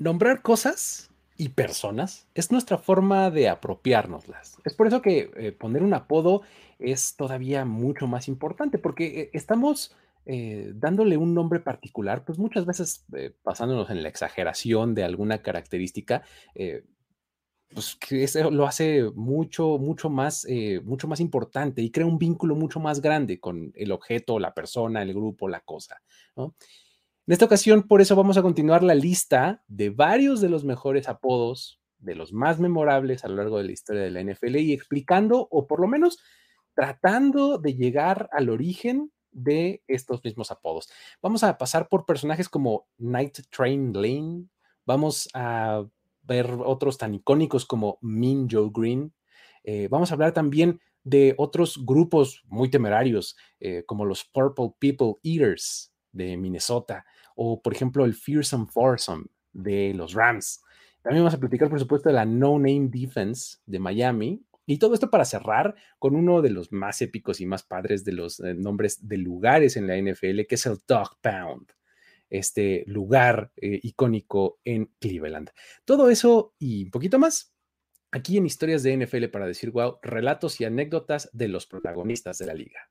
Nombrar cosas y personas es nuestra forma de apropiárnoslas. Es por eso que eh, poner un apodo es todavía mucho más importante, porque eh, estamos eh, dándole un nombre particular, pues muchas veces basándonos en la exageración de alguna característica, pues que eso lo hace mucho, mucho más, mucho más importante y crea un vínculo mucho más grande con el objeto, la persona, el grupo, la cosa, ¿no? En esta ocasión, por eso vamos a continuar la lista de varios de los mejores apodos, de los más memorables a lo largo de la historia de la NFL y explicando, o por lo menos tratando de llegar al origen de estos mismos apodos. Vamos a pasar por personajes como Night Train Lane, vamos a ver otros tan icónicos como Mean Joe Green, eh, vamos a hablar también de otros grupos muy temerarios, eh, como los Purple People Eaters de Minnesota, o por ejemplo el Fearsome Foursome de los Rams. También vamos a platicar, por supuesto, de la No Name Defense de Miami. Y todo esto para cerrar con uno de los más épicos y más padres de los eh, nombres de lugares en la NFL, que es el Dog Pound, este lugar eh, icónico en Cleveland. Todo eso y un poquito más aquí en Historias de NFL para decir, wow, relatos y anécdotas de los protagonistas de la liga.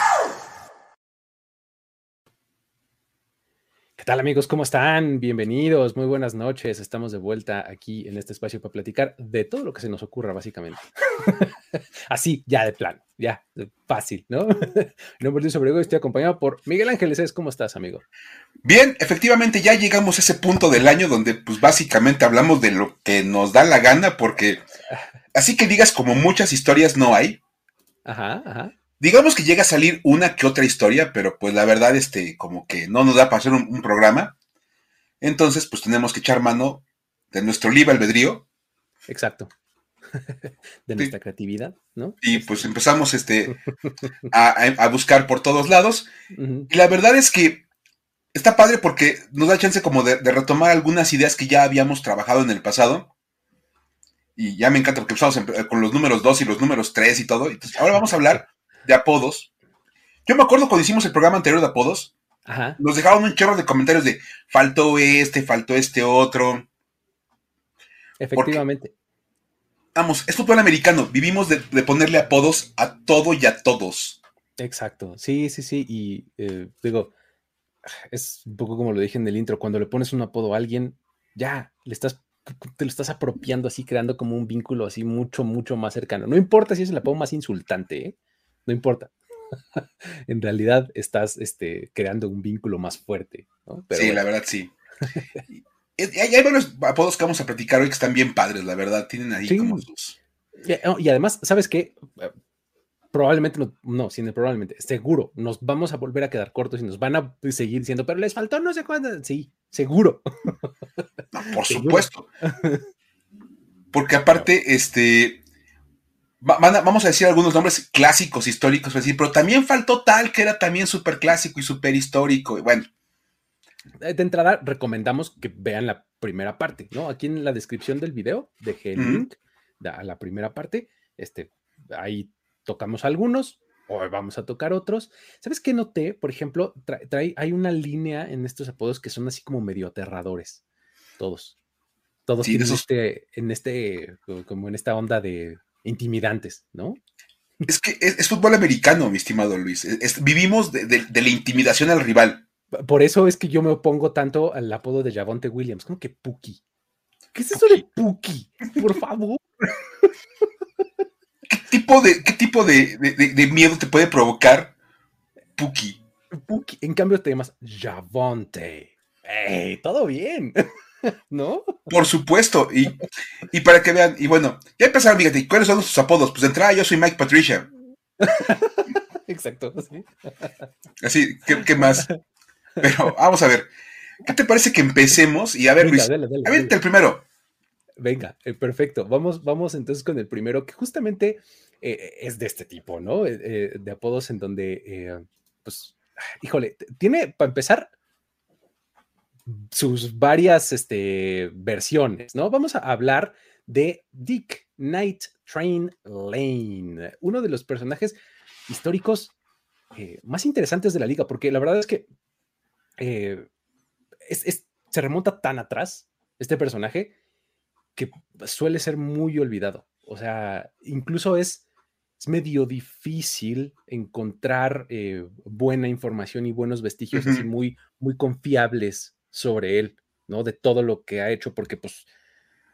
Tal amigos? ¿Cómo están? Bienvenidos, muy buenas noches. Estamos de vuelta aquí en este espacio para platicar de todo lo que se nos ocurra, básicamente. Así, ya de plan, ya, fácil, ¿no? no por sobre estoy acompañado por Miguel Ángeles. ¿Cómo estás, amigo? Bien, efectivamente ya llegamos a ese punto del año donde pues básicamente hablamos de lo que nos da la gana porque así que digas como muchas historias no hay. Ajá, ajá. Digamos que llega a salir una que otra historia, pero pues la verdad, este, como que no nos da para hacer un, programa. Entonces, pues tenemos que echar mano de nuestro libre albedrío. Exacto. de nuestra creatividad, ¿no? Y pues empezamos este, a, buscar por todos lados. Y la verdad es que está padre porque nos da chance como de, retomar algunas ideas que ya habíamos trabajado en el pasado. Y ya me encanta porque empezamos con los números 2 y los números 3 y todo. Entonces, ahora vamos a hablar de apodos. Yo me acuerdo cuando hicimos el programa anterior de apodos, nos dejaron un chorro de comentarios de faltó este, faltó este otro. Efectivamente. vamos, es fútbol americano, vivimos de, ponerle apodos a todo y a todos. Exacto, sí, sí, sí, y eh, digo, es un poco como lo dije en el intro, cuando le pones un apodo a alguien, ya, le estás te lo estás apropiando así, creando como un vínculo así mucho, mucho más cercano. No importa si es el apodo más insultante, ¿eh? No importa. en realidad estás este, creando un vínculo más fuerte. sí, la verdad sí. hay, varios apodos que vamos a platicar hoy que están bien padres, la verdad. Tienen ahí como sus. Y, además, ¿sabes qué? Probablemente, no, no, sin probablemente, seguro, nos vamos a volver a quedar cortos y nos van a seguir diciendo, pero les faltó no sé cuándo. Sí, seguro. por supuesto. Porque aparte, este, vamos a decir algunos nombres clásicos, históricos, pero también faltó tal que era también súper clásico y súper histórico. Bueno. Eh, de entrada, recomendamos que vean la primera parte, ¿no? Aquí en la descripción del video dejé el link a la primera parte. Este, ahí tocamos algunos, hoy vamos a tocar otros. ¿Sabes qué noté? Por ejemplo, trae, hay una línea en estos apodos que son así como medio aterradores. Todos. Todos tienen este, en este, como en esta onda de intimidantes, ¿no? Es que es, fútbol americano, mi estimado Luis. vivimos de, la intimidación al rival. Por eso es que yo me opongo tanto al apodo de Javonte Williams, como que Puki. ¿Qué es eso de Puki? Por favor. ¿Qué tipo, de, qué tipo de, miedo te puede provocar Puki? Puki. En cambio te llamas Javonte. ¡Ey! Todo bien. ¿No? Por supuesto. Y, para que vean, y bueno, ya empezaron, fíjate, ¿cuáles son sus apodos? Pues de entrada yo soy Mike Patricia. Exacto, Así, ¿qué, más? Pero vamos a ver. ¿Qué te parece que empecemos? Y a ver, Luis, el primero. Venga, eh, perfecto. Vamos, vamos entonces con el primero, que justamente eh, es de este tipo, ¿no? Eh, de apodos en donde, pues, híjole, tiene, para empezar, sus varias este, versiones, ¿no? Vamos a hablar de Dick Night Train Lane, uno de los personajes históricos eh, más interesantes de la liga, porque la verdad es que eh, se remonta tan atrás este personaje que suele ser muy olvidado. O sea, incluso es, es medio difícil encontrar eh, buena información y buenos vestigios así muy, muy confiables sobre él, ¿no? De todo lo que ha hecho, porque pues,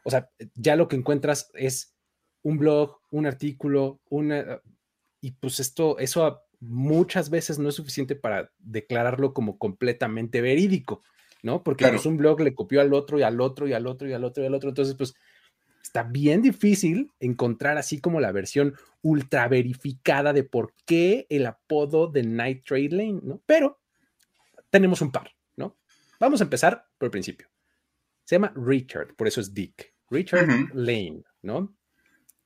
o sea, ya lo que encuentras es un blog, un artículo, una... Y pues esto, eso muchas veces no es suficiente para declararlo como completamente verídico, ¿no? Porque pues, un blog le copió al otro y al otro y al otro y al otro y al otro. Entonces, pues está bien difícil encontrar así como la versión ultra verificada de por qué el apodo de Night Trade Lane, ¿no? Pero tenemos un par. Vamos a empezar por el principio. Se llama Richard, por eso es Dick. Richard Lane, ¿no?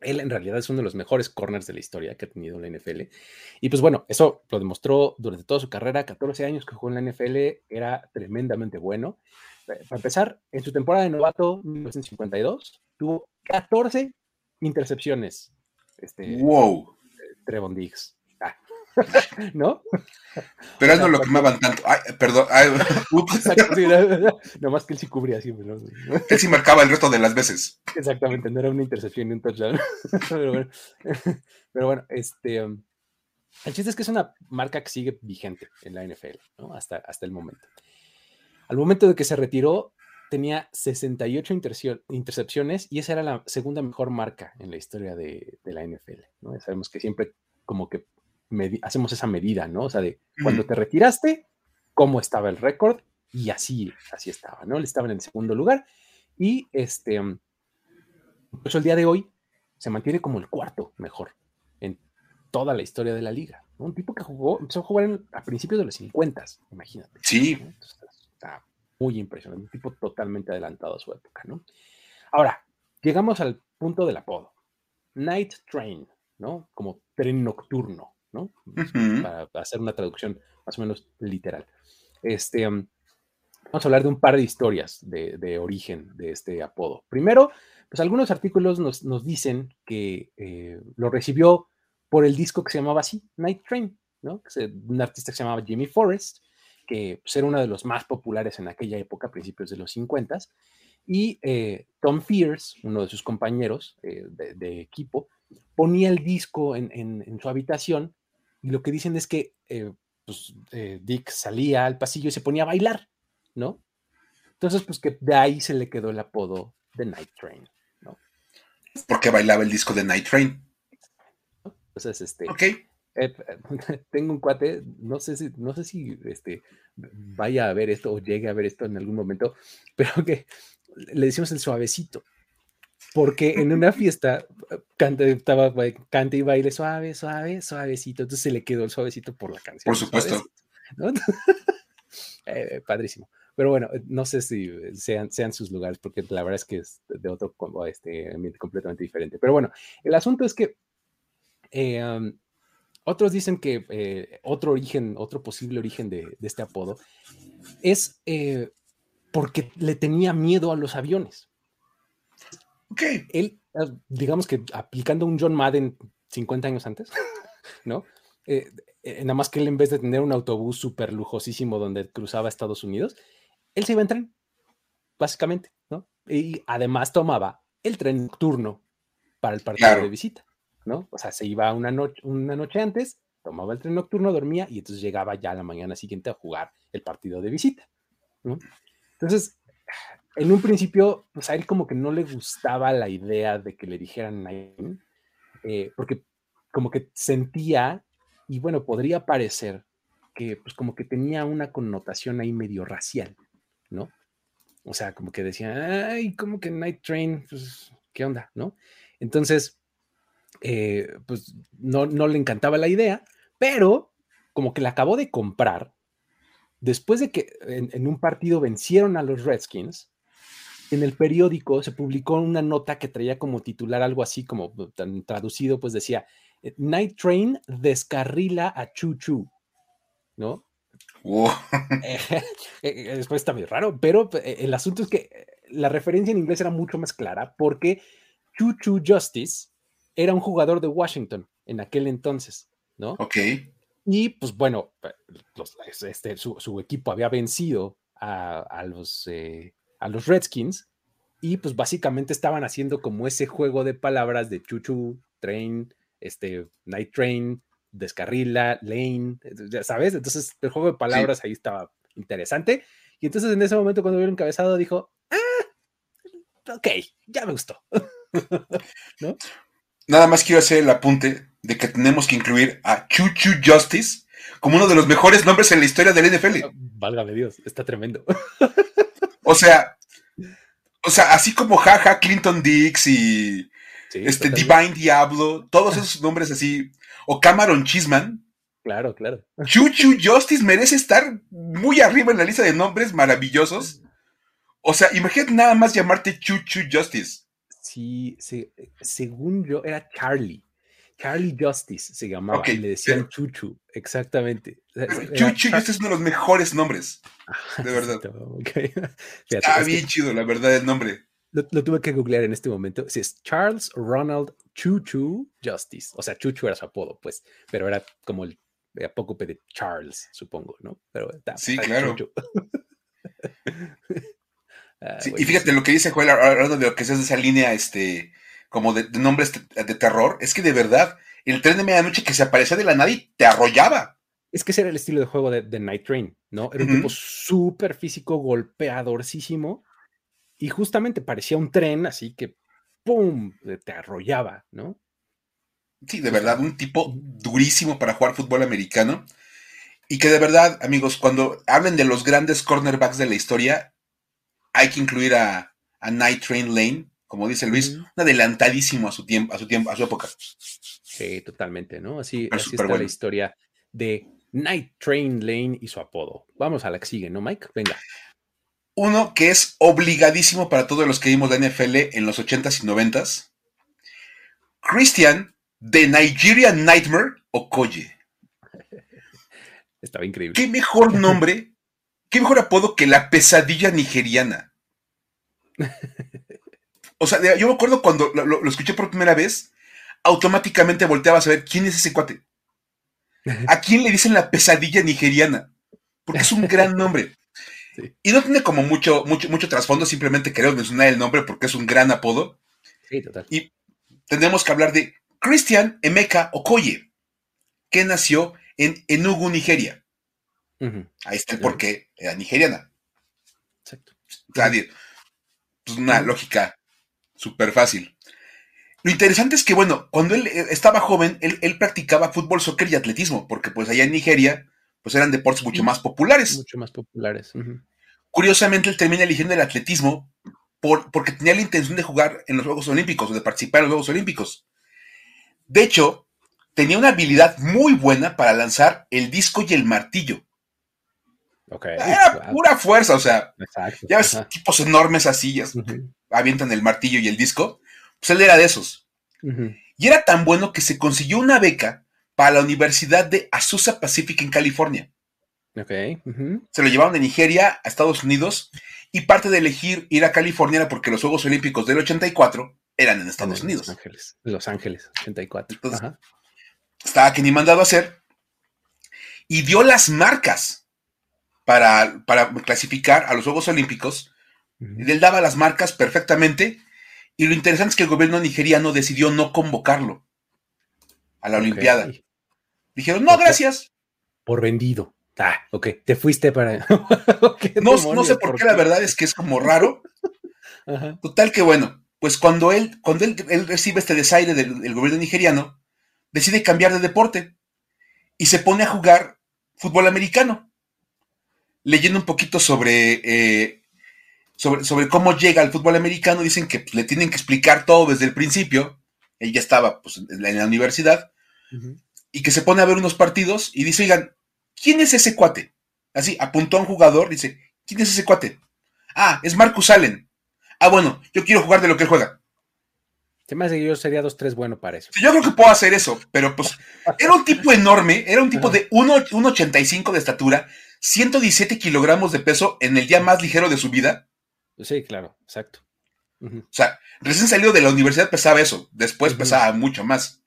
Él en realidad es uno de los mejores corners de la historia que ha tenido la NFL. Y pues bueno, eso lo demostró durante toda su carrera, 14 años que jugó en la NFL, era tremendamente bueno. Eh, para empezar, en su temporada de novato, 1952, tuvo 14 intercepciones. Este, wow. Trevon Diggs. ¿No? Pero él no lo quemaban tanto. Ay, perdón. no, más que él sí cubría siempre. Él sí marcaba el resto de las veces. Exactamente, no era una intercepción ni un touchdown. Pero bueno, pero bueno este, um, el chiste es que es una marca que sigue vigente en la NFL, ¿no? Hasta, hasta el momento. Al momento de que se retiró, tenía 68 intercepciones y esa era la segunda mejor marca en la historia de, de la NFL. ¿no? sabemos que siempre como que hacemos esa medida, ¿no? O sea, de cuando te retiraste, cómo estaba el récord y así, así estaba, ¿no? Él estaba en el segundo lugar y este, pues el día de hoy se mantiene como el cuarto mejor en toda la historia de la liga. Un tipo que jugó, empezó a jugar a principios de los 50, imagínate. Sí. está muy impresionante, un tipo totalmente adelantado a su época, ¿no? Ahora, llegamos al punto del apodo. Night Train, ¿no? Como tren nocturno. ¿No? Para hacer una traducción más o menos literal. Este, vamos a hablar de un par de historias de, origen de este apodo. Primero, pues algunos artículos nos, dicen que eh, lo recibió por el disco que se llamaba así, Night Train, ¿no? un artista que se llamaba Jimmy Forrest, que pues, era uno de los más populares en aquella época, principios de los 50 y eh, Tom Fierce, uno de sus compañeros eh, de, equipo, ponía el disco en, su habitación y lo que dicen es que eh, pues, eh, Dick salía al pasillo y se ponía a bailar, ¿no? Entonces, pues que de ahí se le quedó el apodo de Night Train, ¿no? Porque bailaba el disco de Night Train. Entonces, este. Ok. Eh, tengo un cuate, no sé si, no sé si este, vaya a ver esto o llegue a ver esto en algún momento, pero que le decimos el suavecito, porque en una fiesta canta, estaba, canta y baile suave, suave, suavecito, entonces se le quedó el suavecito por la canción. Por supuesto. Eh, padrísimo. Pero bueno, no sé si sean, sean sus lugares, porque la verdad es que es de otro este, ambiente completamente diferente. Pero bueno, el asunto es que eh, um, otros dicen que eh, otro origen, otro posible origen de, de este apodo es porque le tenía miedo a los aviones. Él, ah, digamos que aplicando un John Madden 50 años antes, ¿no? Eh, eh, nada más que él en vez de tener un autobús súper lujosísimo donde cruzaba Estados Unidos, él se iba en tren, básicamente, ¿no? Y además tomaba el tren nocturno para el partido de visita, ¿no? O sea, se iba una noche, una noche antes, tomaba el tren nocturno, dormía y entonces llegaba ya a la mañana siguiente a jugar el partido de visita, ¿no? Entonces, en un principio, pues a él como que no le gustaba la idea de que le dijeran Naim, eh, porque como que sentía, y bueno, podría parecer que pues como que tenía una connotación ahí medio racial, ¿no? O sea, como que decía, ay, como que Night Train, pues, ¿qué onda, no? Entonces, eh, pues no, no le encantaba la idea, pero como que la acabó de comprar después de que en, un partido vencieron a los Redskins, en el periódico se publicó una nota que traía como titular algo así como tan traducido, pues decía, Night Train descarrila a Chu Chu, ¿no? después está muy raro, pero el asunto es que la referencia en inglés era mucho más clara porque Chuchu Justice era un jugador de Washington en aquel entonces, ¿no? Ok. Y pues bueno, este, su, equipo había vencido a, los, eh, a los Redskins y pues básicamente estaban haciendo como ese juego de palabras de Chuchu, Train, este, Night Train, Descarrila, Lane, ya sabes, entonces el juego de palabras ahí estaba interesante. Y entonces en ese momento cuando vio el encabezado dijo, ah, ok, ya me gustó. ¿No? Nada más quiero hacer el apunte de que tenemos que incluir a Chuchu Justice como uno de los mejores nombres en la historia del NFL. Válgame Dios, está tremendo. o sea, o sea, así como Jaja, Clinton Dix y este Divine Diablo, todos esos nombres así, o Cameron Chisman. Claro, claro. Chuchu Justice merece estar muy arriba en la lista de nombres maravillosos. O sea, imagínate nada más llamarte Chuchu Justice. Sí, sí, según yo era Charlie. Charlie Justice se llamaba y le decían Chuchu, exactamente. Chuchu este es uno de los mejores nombres, de verdad. Está bien chido, la verdad, el nombre. Lo, tuve que googlear en este momento. Si es Charles Ronald Chuchu Justice. O sea, Chuchu era su apodo, pues, pero era como el apócope de Charles, supongo, ¿no? Pero sí, claro. Ah, y fíjate lo que dice Joel, hablando de lo que es de esa línea, este, como de, nombres de, terror, es que de verdad, el tren de medianoche que se aparecía de la nada y te arrollaba. Es que ese era el estilo de juego de, Night Train, ¿no? Era un tipo súper físico, golpeadorcísimo, y justamente parecía un tren, así que ¡pum! te arrollaba, ¿no? Sí, de verdad, un tipo durísimo para jugar fútbol americano. Y que de verdad, amigos, cuando hablen de los grandes cornerbacks de la historia, hay que incluir a, Night Train Lane, como dice Luis, un adelantadísimo a su tiempo, a su tiempo, a su época. Sí, totalmente, ¿no? Así, está la historia de Night Train Lane y su apodo. Vamos a la que sigue, ¿no, Mike? Venga. Uno que es obligadísimo para todos los que vimos la NFL en los 80s y 90s. Christian de Nigeria Nightmare Okoye. Estaba increíble. ¿Qué mejor nombre, qué mejor apodo que la pesadilla nigeriana? O sea, yo me acuerdo cuando lo, escuché por primera vez, automáticamente volteaba a saber quién es ese cuate. ¿A quién le dicen la pesadilla nigeriana? Porque es un gran nombre. Y no tiene como mucho, mucho, mucho trasfondo, simplemente queremos mencionar el nombre porque es un gran apodo. Sí, total. Y tenemos que hablar de Christian Emeka Okoye, que nació en Enugu, Nigeria. Ahí está el porqué, era nigeriana. Exacto. pues una lógica súper fácil. Lo interesante es que, bueno, cuando él eh, estaba joven, él, practicaba fútbol, soccer y atletismo, porque pues allá en Nigeria, pues eran deportes mucho más populares. Mucho más populares. Curiosamente, él termina eligiendo el atletismo por, porque tenía la intención de jugar en los Juegos Olímpicos o de participar en los Juegos Olímpicos. De hecho, tenía una habilidad muy buena para lanzar el disco y el martillo. Era pura fuerza, o sea, ya ves tipos enormes así, ya, avientan el martillo y el disco. Pues él era de esos. Y era tan bueno que se consiguió una beca para la Universidad de Azusa Pacific en California. Se lo llevaron de Nigeria a Estados Unidos y parte de elegir ir a California era porque los Juegos Olímpicos del 84 eran en Estados Unidos. Los Ángeles, Los Ángeles 84. estaba aquí ni mandado a hacer y dio las marcas para, para clasificar a los Juegos Olímpicos. él daba las marcas perfectamente y lo interesante es que el gobierno nigeriano decidió no convocarlo a la Olimpiada. Dijeron, no, gracias. Por vendido. Ah, ok, te fuiste para. no, sé por qué, la verdad es que es como raro. Total que bueno, pues cuando él, cuando él, recibe este desaire del, gobierno nigeriano, decide cambiar de deporte y se pone a jugar fútbol americano. Leyendo un poquito sobre, eh, sobre, sobre, cómo llega al fútbol americano, dicen que le tienen que explicar todo desde el principio. Él ya estaba pues, en la universidad. Y que se pone a ver unos partidos y dice, oigan, ¿quién es ese cuate? Así, apuntó a un jugador, dice, ¿quién es ese cuate? Ah, es Marcus Allen. Ah, bueno, yo quiero jugar de lo que él juega. Se me hace que yo sería dos, tres bueno para eso. Yo creo que puedo hacer eso, pero pues era un tipo enorme, era un tipo de 1,85 de estatura, 117 kilogramos de peso en el día más ligero de su vida. Sí, claro, exacto. O sea, recién salido de la universidad pesaba eso, después pesaba mucho más.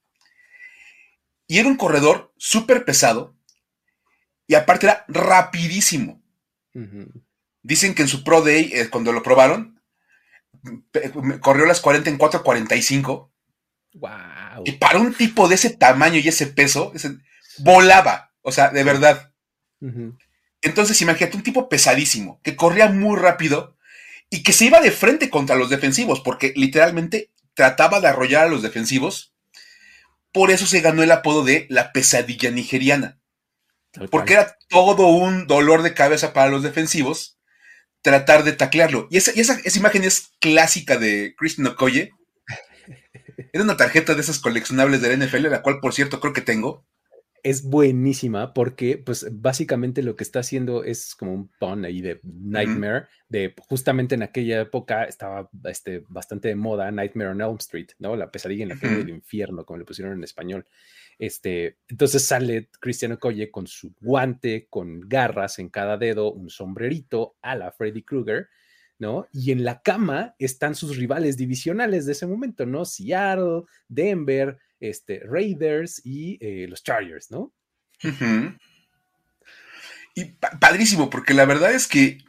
Y era un corredor súper pesado y aparte era rapidísimo. Dicen que en su Pro Day, eh, cuando lo probaron, corrió las 40 en 4.45. Wow. Y para un tipo de ese tamaño y ese peso, volaba. O sea, de verdad. Entonces, imagínate un tipo pesadísimo, que corría muy rápido y que se iba de frente contra los defensivos, porque literalmente trataba de arrollar a los defensivos. Por eso se ganó el apodo de la pesadilla nigeriana. Porque era todo un dolor de cabeza para los defensivos tratar de taclearlo. Y esa, esa, imagen es clásica de Christian Okoye. Era una tarjeta de esas coleccionables del NFL, la cual, por cierto, creo que tengo. Es buenísima porque, pues, básicamente lo que está haciendo es como un pun ahí de Nightmare, de justamente en aquella época estaba este, bastante de moda Nightmare on Elm Street, ¿no? La pesadilla en la calle del infierno, como le pusieron en español. Este, entonces sale Cristiano Colle con su guante, con garras en cada dedo, un sombrerito a la Freddy Krueger, ¿no? Y en la cama están sus rivales divisionales de ese momento, ¿no? Seattle, Denver, este, Raiders y eh, los Chargers, ¿no? Y padrísimo, porque la verdad es que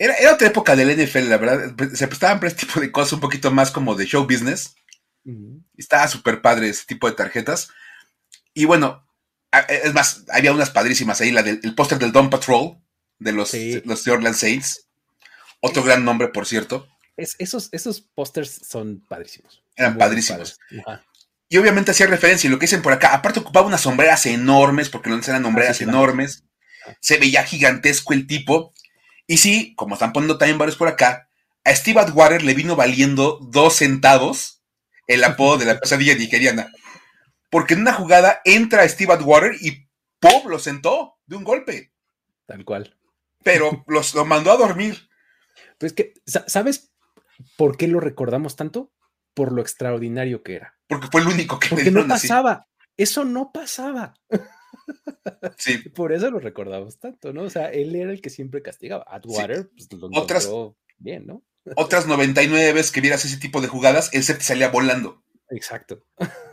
era, otra época del NFL, la verdad. Se prestaban para este tipo de cosas un poquito más como de show business. Estaba súper padre ese tipo de tarjetas. Y bueno, e, es más, había unas padrísimas ahí, la del el póster del Dawn Patrol de los, los The Orleans Saints. Otro gran nombre, por cierto. esos esos pósters son padrísimos. Eran padrísimos. Y obviamente hacía referencia, y lo que dicen por acá, aparte ocupaba unas sombreras enormes, porque no eran sombreras enormes. Se veía gigantesco el tipo. Y sí, como están poniendo también varios por acá, a Steve Atwater le vino valiendo dos centavos el apodo de la pesadilla nigeriana porque en una jugada entra Steve Atwater y ¡pum! lo sentó de un golpe. Tal cual. Pero los, lo mandó a dormir. Pues que, ¿sabes por qué lo recordamos tanto? Por lo extraordinario que era. Porque fue el único que Porque no pasaba. Eso no pasaba. Sí. Por eso lo recordamos tanto, ¿no? O sea, él era el que siempre castigaba. Atwater, pues lo otras, bien, ¿no? otras 99 veces que vieras ese tipo de jugadas, él se te salía volando. Exacto.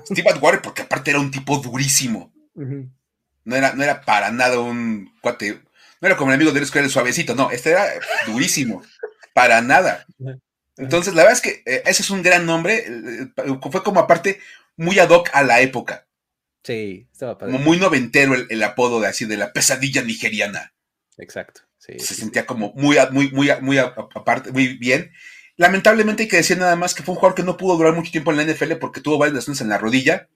Steve Atwater, porque aparte era un tipo durísimo. no, era, no era para nada un cuate. No era como el amigo de Luis que era el suavecito, no, este era durísimo. para nada. Entonces, la verdad es que eh, ese es un gran nombre. Fue como aparte muy ad hoc a la época. Sí, estaba padre. Como muy noventero el, apodo de así, de la pesadilla nigeriana. Exacto. Se sentía como muy, muy, muy, muy aparte, muy bien. Lamentablemente hay que decir nada más que fue un jugador que no pudo durar mucho tiempo en la NFL porque tuvo varias lesiones en la rodilla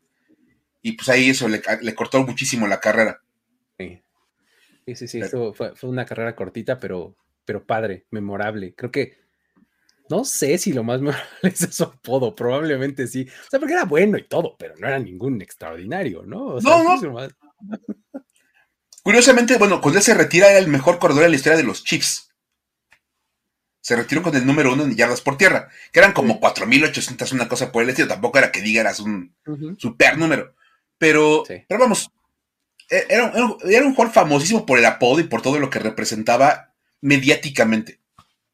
y pues ahí eso le, cortó muchísimo la carrera. Sí, sí, sí, fue, una carrera cortita, pero, pero padre, memorable. Creo que, no sé si lo más memorable es su apodo, probablemente sí. O sea, porque era bueno y todo, pero no era ningún extraordinario, ¿no? no, no. Curiosamente, bueno, cuando él se retira era el mejor corredor en la historia de los Chiefs se retiró con el número uno en yardas por tierra, que eran como 4.800, una cosa por el estilo. Tampoco era que digas un super número. Pero, pero vamos, e, era, era, un jugador famosísimo por el apodo y por todo lo que representaba mediáticamente.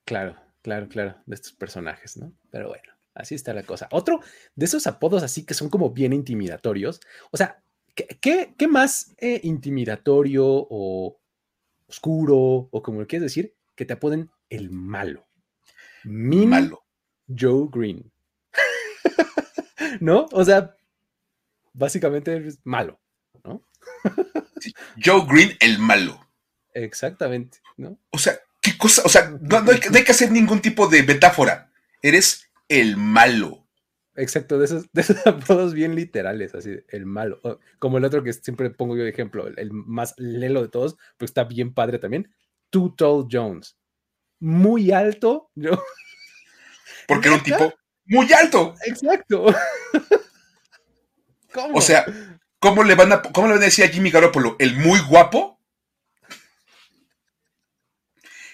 Claro, claro, claro, de estos personajes, ¿no? Pero bueno, así está la cosa. Otro de esos apodos así que son como bien intimidatorios. O sea, ¿qué, qué, más eh, intimidatorio o oscuro o como lo quieres decir que te apoden el malo. malo. Joe Green. ¿No? O sea, básicamente es malo, ¿no? Joe Green, el malo. Exactamente, ¿no? O sea, ¿qué cosa? O sea, no, hay, que hacer ningún tipo de metáfora. Eres el malo. Exacto, de esos, de esos apodos bien literales, así, el malo. Como el otro que siempre pongo yo de ejemplo, el más lelo de todos, pues está bien padre también. Too Tall Jones muy alto. Yo... Porque era un tipo muy alto. Exacto. O sea, ¿cómo le, van a, ¿cómo le van a decir a Jimmy Garoppolo? ¿El muy guapo?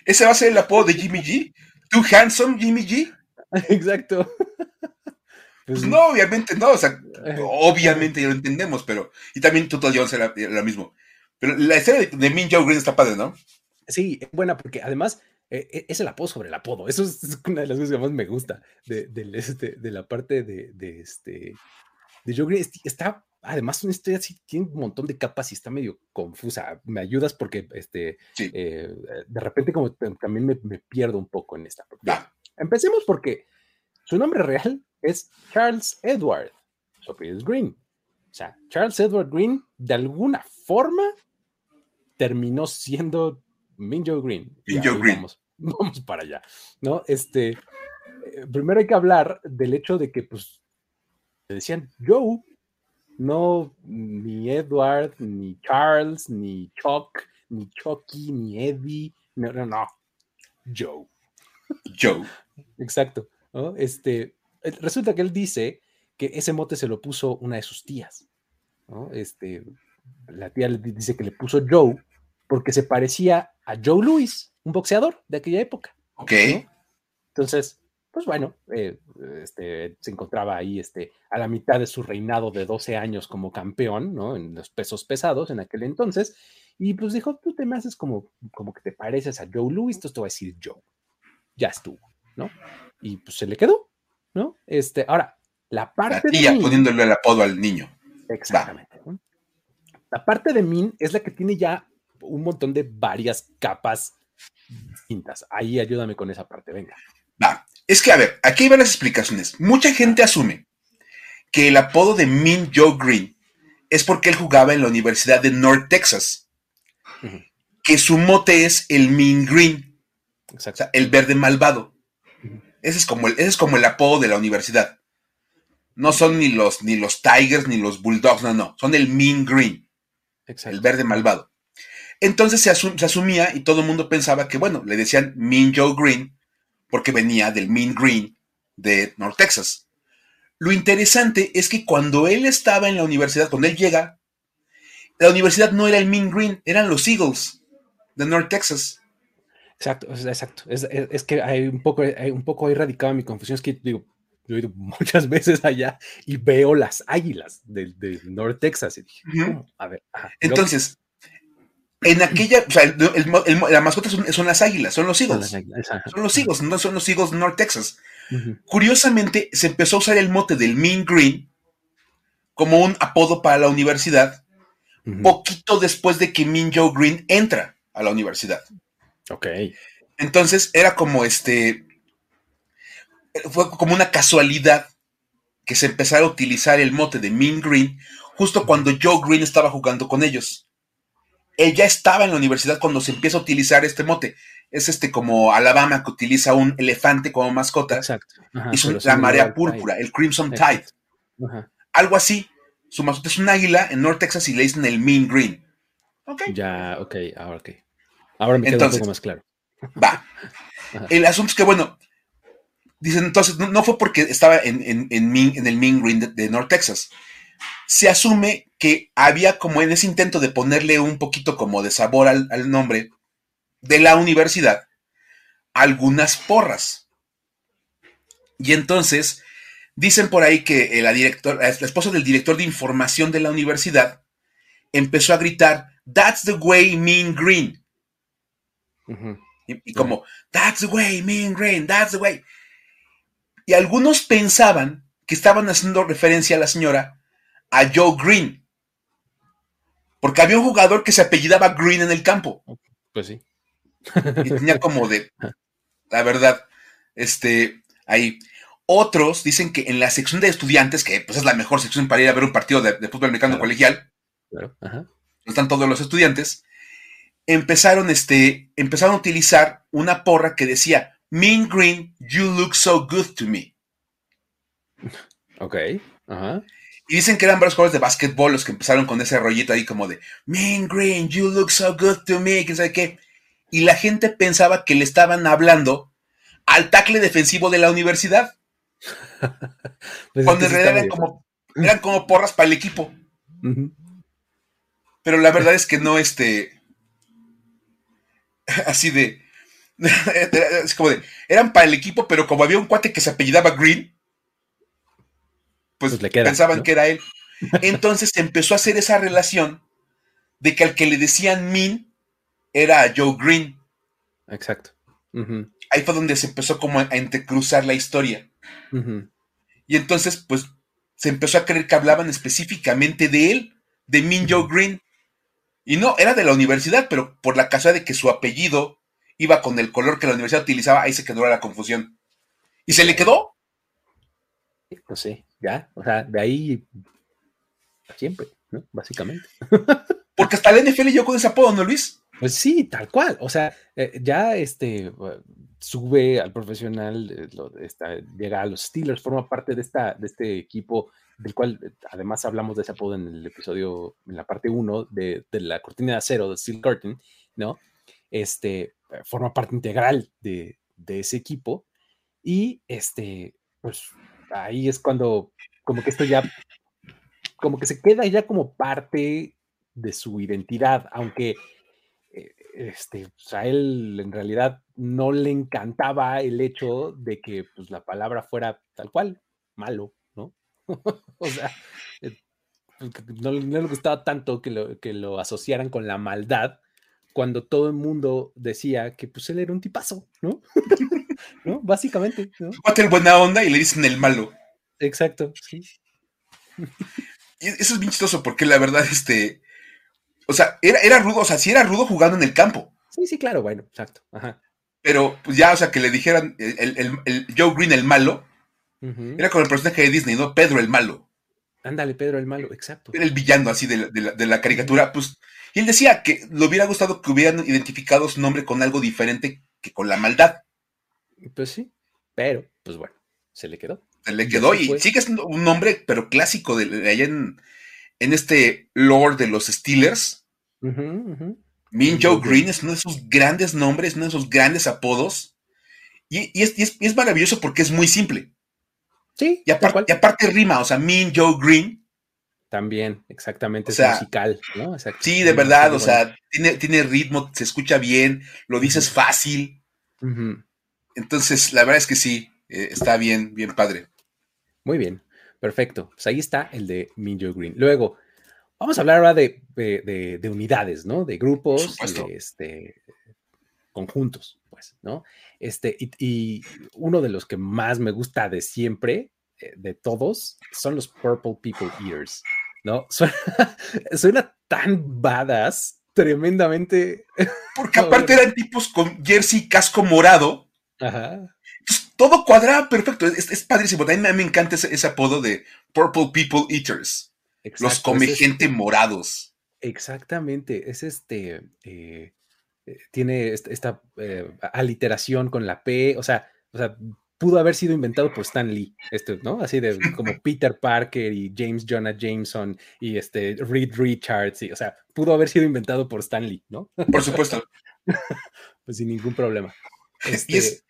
¿Ese va a ser el apodo de Jimmy G? ¿Too handsome, Jimmy G? Exacto. Pues no, obviamente no, o sea, obviamente ya lo entendemos, pero. Y también Total Jones era, lo mismo. Pero la historia de, Min Joe Green está padre, ¿no? Sí, es buena porque además eh, es el apodo sobre el apodo. Eso es una de las cosas que más me gusta de, este, de la parte de, de, este, de Joe Green. Está, además, una historia así, tiene un montón de capas y está medio confusa. Me ayudas porque este, eh, de repente como también me, pierdo un poco en esta. Empecemos porque su nombre real es Charles Edward. Su es Green. O sea, Charles Edward Green, de alguna forma, terminó siendo Minjo Green. Minjo Green. Vamos, para allá, ¿no? Este, eh, primero hay que hablar del hecho de que, pues, le decían Joe, no ni Edward, ni Charles, ni Chuck, ni Chucky, ni Eddie, no, no, no, Joe. Joe. Exacto, ¿no? Este, resulta que él dice que ese mote se lo puso una de sus tías. ¿no? Este, la tía le dice que le puso Joe porque se parecía a Joe Louis, un boxeador de aquella época. Ok. Entonces, pues bueno, eh, este, se encontraba ahí este, a la mitad de su reinado de 12 años como campeón, ¿no? En los pesos pesados en aquel entonces. Y pues dijo, tú te me haces como, como que te pareces a Joe Louis, entonces te voy a decir Joe. Ya estuvo, ¿no? Y pues se le quedó, ¿no? Este, ahora, la parte la tía poniéndole el apodo al niño. Exactamente. La parte de Min es la que tiene ya un montón de varias capas distintas. Ahí ayúdame con esa parte, venga. Va. Es que, a ver, aquí hay varias explicaciones. Mucha gente asume que el apodo de Min Joe Green es porque él jugaba en la Universidad de North Texas, que su mote es el Min Green, o sea, el verde malvado. ese, es como el, ese es como el apodo de la universidad. No son ni los, ni los Tigers ni los Bulldogs, no, no. Son el Mean Green. El verde malvado. Entonces se, asumía y todo el mundo pensaba que, bueno, le decían Mean Joe Green porque venía del Mean Green de North Texas. Lo interesante es que cuando él estaba en la universidad, cuando él llega, la universidad no era el Mean Green, eran los Eagles de North Texas. Exacto, exacto. Es, que hay un poco, hay un poco ahí mi confusión. Es que digo, yo he ido muchas veces allá y veo las águilas de, North Texas. Y dije, A ver. Entonces, en aquella, o sea, la mascota son, las águilas, son los Eagles. Son, los Eagles, no son los de North Texas. Curiosamente, se empezó a usar el mote del Mean Green como un apodo para la universidad, poquito después de que Mean Joe Green entra a la universidad. Ok. Entonces, era como este fue como una casualidad que se empezara a utilizar el mote de Mean Green justo cuando Joe Green estaba jugando con ellos. Él ya estaba en la universidad cuando se empieza a utilizar este mote. Es este como Alabama que utiliza un elefante como mascota. Exacto. y la marea púrpura, el Crimson Tide. Algo así. Su mascota es un águila en North Texas y le dicen el Mean Green. Ya, ok, ahora ok. Ahora me queda un poco más claro. Va. El asunto es que, bueno, Dicen, entonces, no, fue porque estaba en, en, en, el Mean Green de, North Texas. Se asume que había como en ese intento de ponerle un poquito como de sabor al, nombre de la universidad, algunas porras. Y entonces, dicen por ahí que la, director, la esposa del director de información de la universidad empezó a gritar, That's the way Mean Green. y, y, como, That's the way Mean Green, that's the way y algunos pensaban que estaban haciendo referencia a la señora a Joe Green. Porque había un jugador que se apellidaba Green en el campo. Pues sí. Y tenía como de, la verdad, este, ahí. Otros dicen que en la sección de estudiantes, que pues es la mejor sección para ir a ver un partido de, fútbol americano colegial, claro. Ajá. están todos los estudiantes, empezaron, este, empezaron a utilizar una porra que decía, Mean Green, you look so good to me. Ok. Ajá. Y dicen que eran varios jugadores de básquetbol los que empezaron con ese rollito ahí como de Mean Green, you look so good to me, que sabe qué. Y la gente pensaba que le estaban hablando al tackle defensivo de la universidad. Pues cuando en realidad eran como, eran como porras para el equipo. Pero la verdad es que no, este. Así de es como de, eran para el equipo, pero como había un cuate que se apellidaba Green, pues, pues pensaban que era él. Entonces empezó a hacer esa relación de que al que le decían Min era Joe Green. Exacto. Ahí fue donde se empezó como a entrecruzar la historia. Y entonces, pues, se empezó a creer que hablaban específicamente de él, de Min Joe Green. Y no, era de la universidad, pero por la casualidad de que su apellido iba con el color que la universidad utilizaba, ahí se quedó la confusión. ¿Y se le quedó? Pues sí, ya, o sea, de ahí siempre, ¿no? Básicamente. Porque hasta la NFL yo con ese apodo, ¿no, Luis? Pues sí, tal cual. O sea, eh, ya este sube al profesional, eh, llega a los Steelers, forma parte de, esta, de este equipo del cual eh, además hablamos de ese apodo en el episodio, en la parte 1 de, la cortina de acero de Steel Curtain, ¿no? Este, forma parte integral de, de ese equipo y este, pues ahí es cuando como que esto ya, como que se queda ya como parte de su identidad, aunque eh, este, pues, a él en realidad no le encantaba el hecho de que pues, la palabra fuera tal cual, malo, ¿no? o sea, eh, pues, no, le gustaba tanto que lo, que lo asociaran con la maldad cuando todo el mundo decía que pues él era un tipazo, ¿no? ¿No? Básicamente. ¿no? el buena onda y le dicen el malo. Exacto, sí. Y eso es bien chistoso porque la verdad, este, o sea, era, era rudo, o sea, sí era rudo jugando en el campo. Sí, sí, claro, bueno, exacto. Ajá. Pero pues ya, o sea, que le dijeran el, Joe Green el malo, era como el personaje de Disney, ¿no? Pedro el malo. Ándale, Pedro el malo, exacto. Era el villano así de la, caricatura, pues. Y él decía que le hubiera gustado que hubieran identificado su nombre con algo diferente que con la maldad. Pues sí, pero, pues bueno, se le quedó. Se le quedó y, sí que es un nombre, pero clásico de, allá en, en este lore de los Steelers. Min Joe Green es uno de esos grandes nombres, uno de esos grandes apodos. Y, es, maravilloso porque es muy simple. Sí. Y aparte, rima, o sea, Min Joe Green. También, exactamente, es musical, ¿no? Sí, de verdad, o sea, tiene, tiene, ritmo, se escucha bien, lo dices fácil. Entonces, la verdad es que sí, eh, está bien, bien padre. Muy bien. Perfecto. Pues ahí está el de Minjo Green. Luego, vamos a hablar ahora de, unidades, ¿no? De grupos, de este, conjuntos, pues, ¿no? Este, y, uno de los que más me gusta de siempre, eh, de todos, son los Purple People Eaters, ¿no? Suena, tan badass, tremendamente. Porque aparte eran tipos con jersey casco morado. Ajá todo cuadraba perfecto. Es, padrísimo. A mí me encanta ese, apodo de Purple People Eaters. los come gente morados. Exactamente. Es este. Eh, eh, tiene esta, eh, aliteración con la P. O sea, o sea, pudo haber sido inventado por Stan Lee, este, ¿no? Así de como Peter Parker y James Jonah Jameson y este Reed Richards, y, o sea, pudo haber sido inventado por Stan Lee, ¿no? Por supuesto. pues sin ningún problema. Este,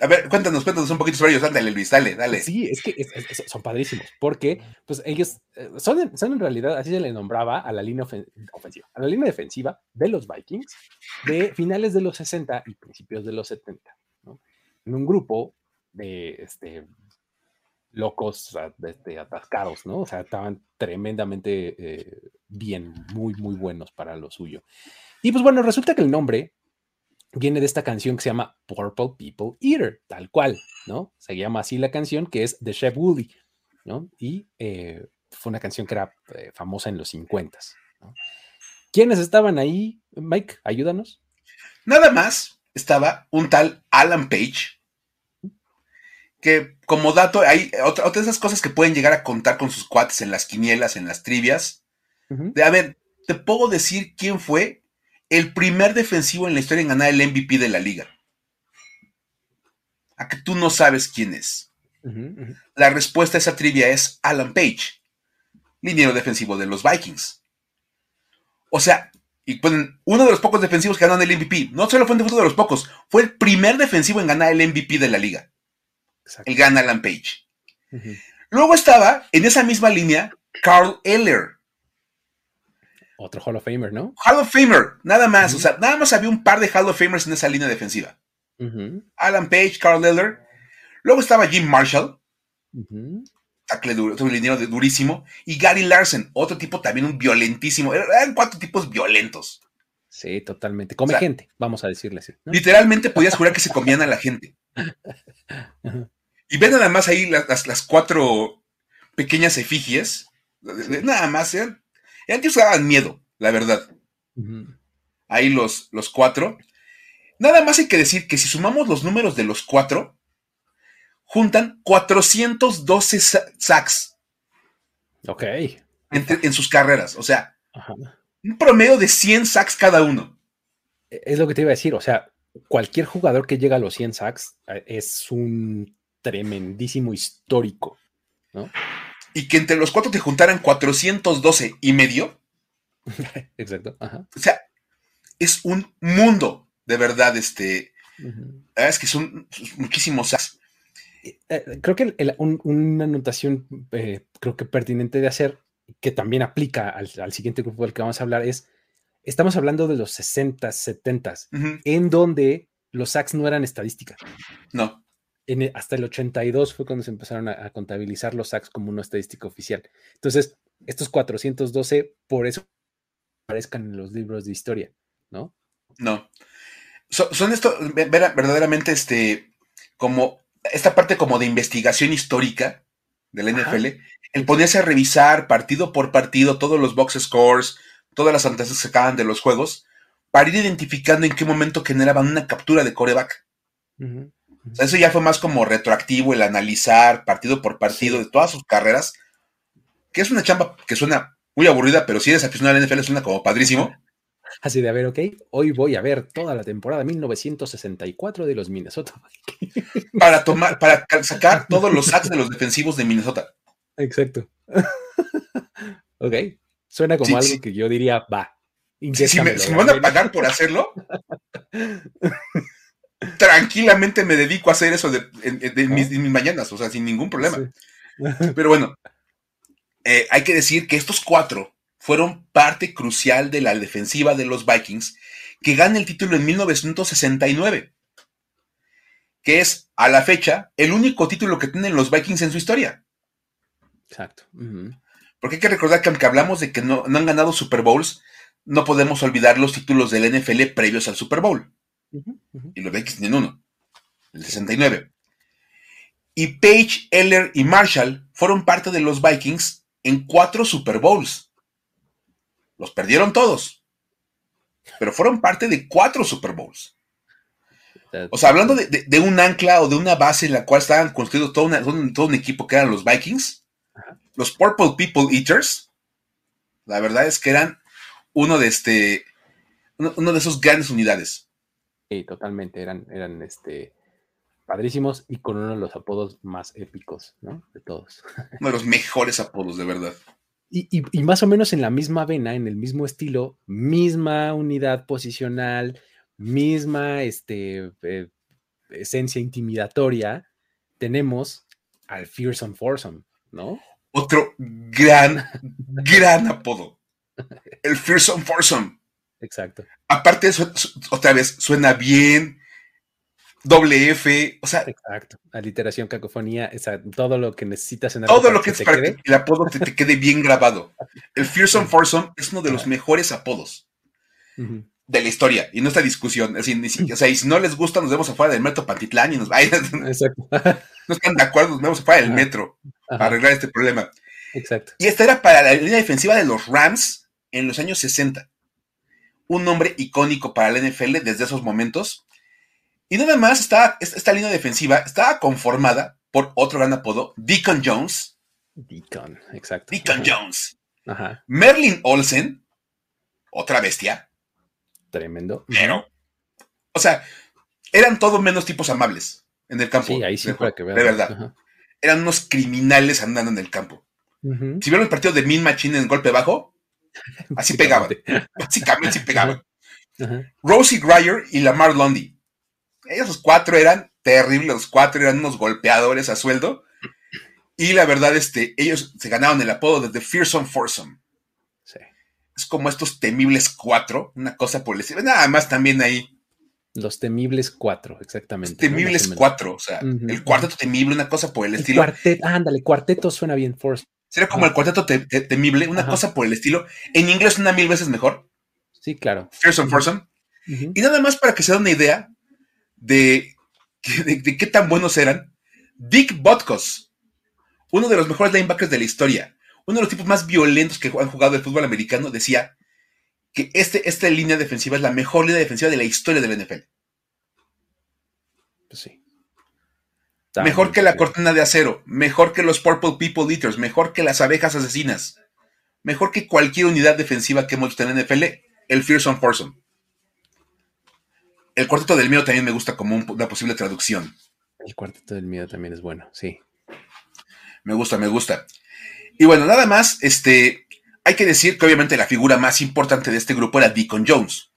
a ver, cuéntanos, cuéntanos un poquito sobre ellos. Ándale, Luis, dale, dale. Sí, es que son padrísimos, porque pues ellos eh, son, son, en realidad, así se le nombraba a la línea ofensiva, a la línea defensiva de los Vikings de finales de los 60 y principios de los 70, ¿no? En un grupo de este, locos, este, atascados, ¿no? O sea, estaban tremendamente eh, bien, muy, muy buenos para lo suyo. Y pues bueno, resulta que el nombre viene de esta canción que se llama Purple People Eater, tal cual, ¿no? Se llama así la canción, que es de Chef Woolly, ¿no? Y eh, fue una canción que era eh, famosa en los 50. ¿no? ¿Quiénes estaban ahí, Mike? Ayúdanos. Nada más estaba un tal Alan Page, que como dato, hay otra, de esas cosas que pueden llegar a contar con sus cuates en las quinielas, en las trivias. De, a ver, te puedo decir quién fue el primer defensivo en la historia en ganar el MVP de la liga. A que tú no sabes quién es. La respuesta a esa trivia es Alan Page, liniero defensivo de los Vikings. O sea, y pueden, uno de los pocos defensivos que ganaron el MVP. No solo fue uno de los pocos, fue el primer defensivo en ganar el MVP de la liga. El gana Alan Page. Luego estaba en esa misma línea Carl Eller, otro Hall of Famer, ¿no? Hall of Famer, nada más. O sea, nada más había un par de Hall of Famers en esa línea defensiva. Alan Page, Carl Liller. Luego estaba Jim Marshall. duro, liniero durísimo. Y Gary Larson, otro tipo también un violentísimo. Eran cuatro tipos violentos. Sí, totalmente. Come gente, vamos a decirle así. Literalmente podías jurar que se comían a la gente. y ven nada más ahí las, cuatro pequeñas efigies. Nada más, eran, eran que daban miedo, la verdad. Ahí los, los cuatro. Nada más hay que decir que si sumamos los números de los cuatro, juntan 412 sacks. Ok. En, sus carreras. O sea, un promedio de 100 sacks cada uno. E, es lo que te iba a decir, o sea, cualquier jugador que llega a los 100 sacks eh, es un tremendísimo histórico, ¿no? Y que entre los cuatro te juntaran 412 y medio. Exacto. O sea, es un mundo, de verdad, este. Es que son muchísimos sacks. Eh, creo que una anotación, eh, creo que pertinente de hacer que también aplica al, siguiente grupo del que vamos a hablar, es, estamos hablando de los 60, 70, en donde los sacks no eran estadística. No. En hasta el 82 fue cuando se empezaron a, contabilizar los sacks como una estadística oficial. Entonces, estos 412, por eso aparezcan en los libros de historia, ¿no? No. son esto, verdaderamente, este, como, esta parte como de investigación histórica de la NFL, el ponerse a revisar partido por partido todos los box scores, todas las anotaciones que se sacaban de los juegos, para ir identificando en qué momento generaban una captura de coreback. Eso ya fue más como retroactivo, el analizar partido por partido de todas sus carreras, que es una chamba que suena muy aburrida, pero si eres aficionado a la NFL suena como padrísimo. Así de, a ver, ok, hoy voy a ver toda la temporada 1964 de los Minnesota. para tomar, para sacar todos los sacks de los defensivos de Minnesota. Exacto. ok. Suena como algo que yo diría, va. Si me, van a pagar por hacerlo, tranquilamente me dedico a hacer eso de, mis, mañanas, o sea, sin ningún problema. Pero bueno, eh, hay que decir que estos cuatro fueron parte crucial de la defensiva de los Vikings, que gana el título en 1969, que es, a la fecha, el único título que tienen los Vikings en su historia. Exacto. Porque hay que recordar que aunque hablamos de que no, han ganado Super Bowls, no podemos olvidar los títulos del NFL previos al Super Bowl. Y los Vikings tienen uno, el 69. Y Page, Eller y Marshall fueron parte de los Vikings en cuatro Super Bowls. Los perdieron todos. Pero fueron parte de cuatro Super Bowls. O sea, hablando de, un ancla o de una base en la cual estaban construidos todo, todo un equipo que eran los Vikings, los Purple People Eaters, la verdad es que eran uno de este, uno, de esos grandes unidades. Sí, totalmente, eran, eran este padrísimos y con uno de los apodos más épicos, ¿no? De todos. Uno de los mejores apodos, de verdad. Y, más o menos en la misma vena, en el mismo estilo, misma unidad posicional, misma este, eh, esencia intimidatoria, tenemos al Fearsome Foursome, ¿no? Otro gran, gran apodo. El Fearsome Foursome. Exacto. Aparte, otra vez, suena bien. Doble F, o sea. Exacto. Aliteración, cacofonía, todo lo que necesitas en Todo lo que, es para que el apodo te, te, quede bien grabado. El Fearsome Foursome es uno de los mejores apodos de la historia y no esta discusión. Es decir, o sea, y si no les gusta, nos vemos afuera del metro Pantitlán y nos vayan. Exacto. No están de acuerdo, nos vemos afuera del metro para arreglar este problema. Exacto. Y esta era para la línea defensiva de los Rams en los años 60. Un nombre icónico para la NFL desde esos momentos. Y nada más estaba, esta línea defensiva estaba conformada por otro gran apodo, Deacon Jones. Deacon, exacto. Deacon Jones. Ajá. Merlin Olsen, otra bestia. Tremendo. Pero, o sea, eran todo menos tipos amables en el campo. Sí, ahí sí fue que ver. De verdad. Eran unos criminales andando en el campo. Si vieron el partido de Min Machine en golpe bajo, así pegaban. Básicamente sí pegaban. Rosie Grier y Lamar Lundy. Esos cuatro eran terribles, los cuatro eran unos golpeadores a sueldo. Y la verdad, este, ellos se ganaron el apodo de The Fearsome Foursome es como estos temibles cuatro, una cosa por decir. Nada más también ahí Los temibles cuatro, exactamente. temibles cuatro, o sea, el cuarteto temible, una cosa por el, estilo. Cuarteto, ándale, cuarteto suena bien, Force. Sería como el cuarteto temible, una cosa por el estilo. En inglés una mil veces mejor. Sí, claro. Fearsome Foursome. Y nada más para que se den una idea de, de, qué tan buenos eran. Dick Botkos, uno de los mejores linebackers de la historia, uno de los tipos más violentos que han jugado el fútbol americano, decía que este, esta línea defensiva es la mejor línea defensiva de la historia del NFL. Pues sí. Mejor que la cortina de acero, mejor que los Purple People Eaters, mejor que las abejas asesinas, mejor que cualquier unidad defensiva que hemos visto en NFL, el Fearsome Foursome. El cuarteto del miedo también me gusta como una posible traducción. El cuarteto del miedo también es bueno, sí. Me gusta, me gusta. Y bueno, nada más, este, hay que decir que obviamente la figura más importante de este grupo era Deacon Jones,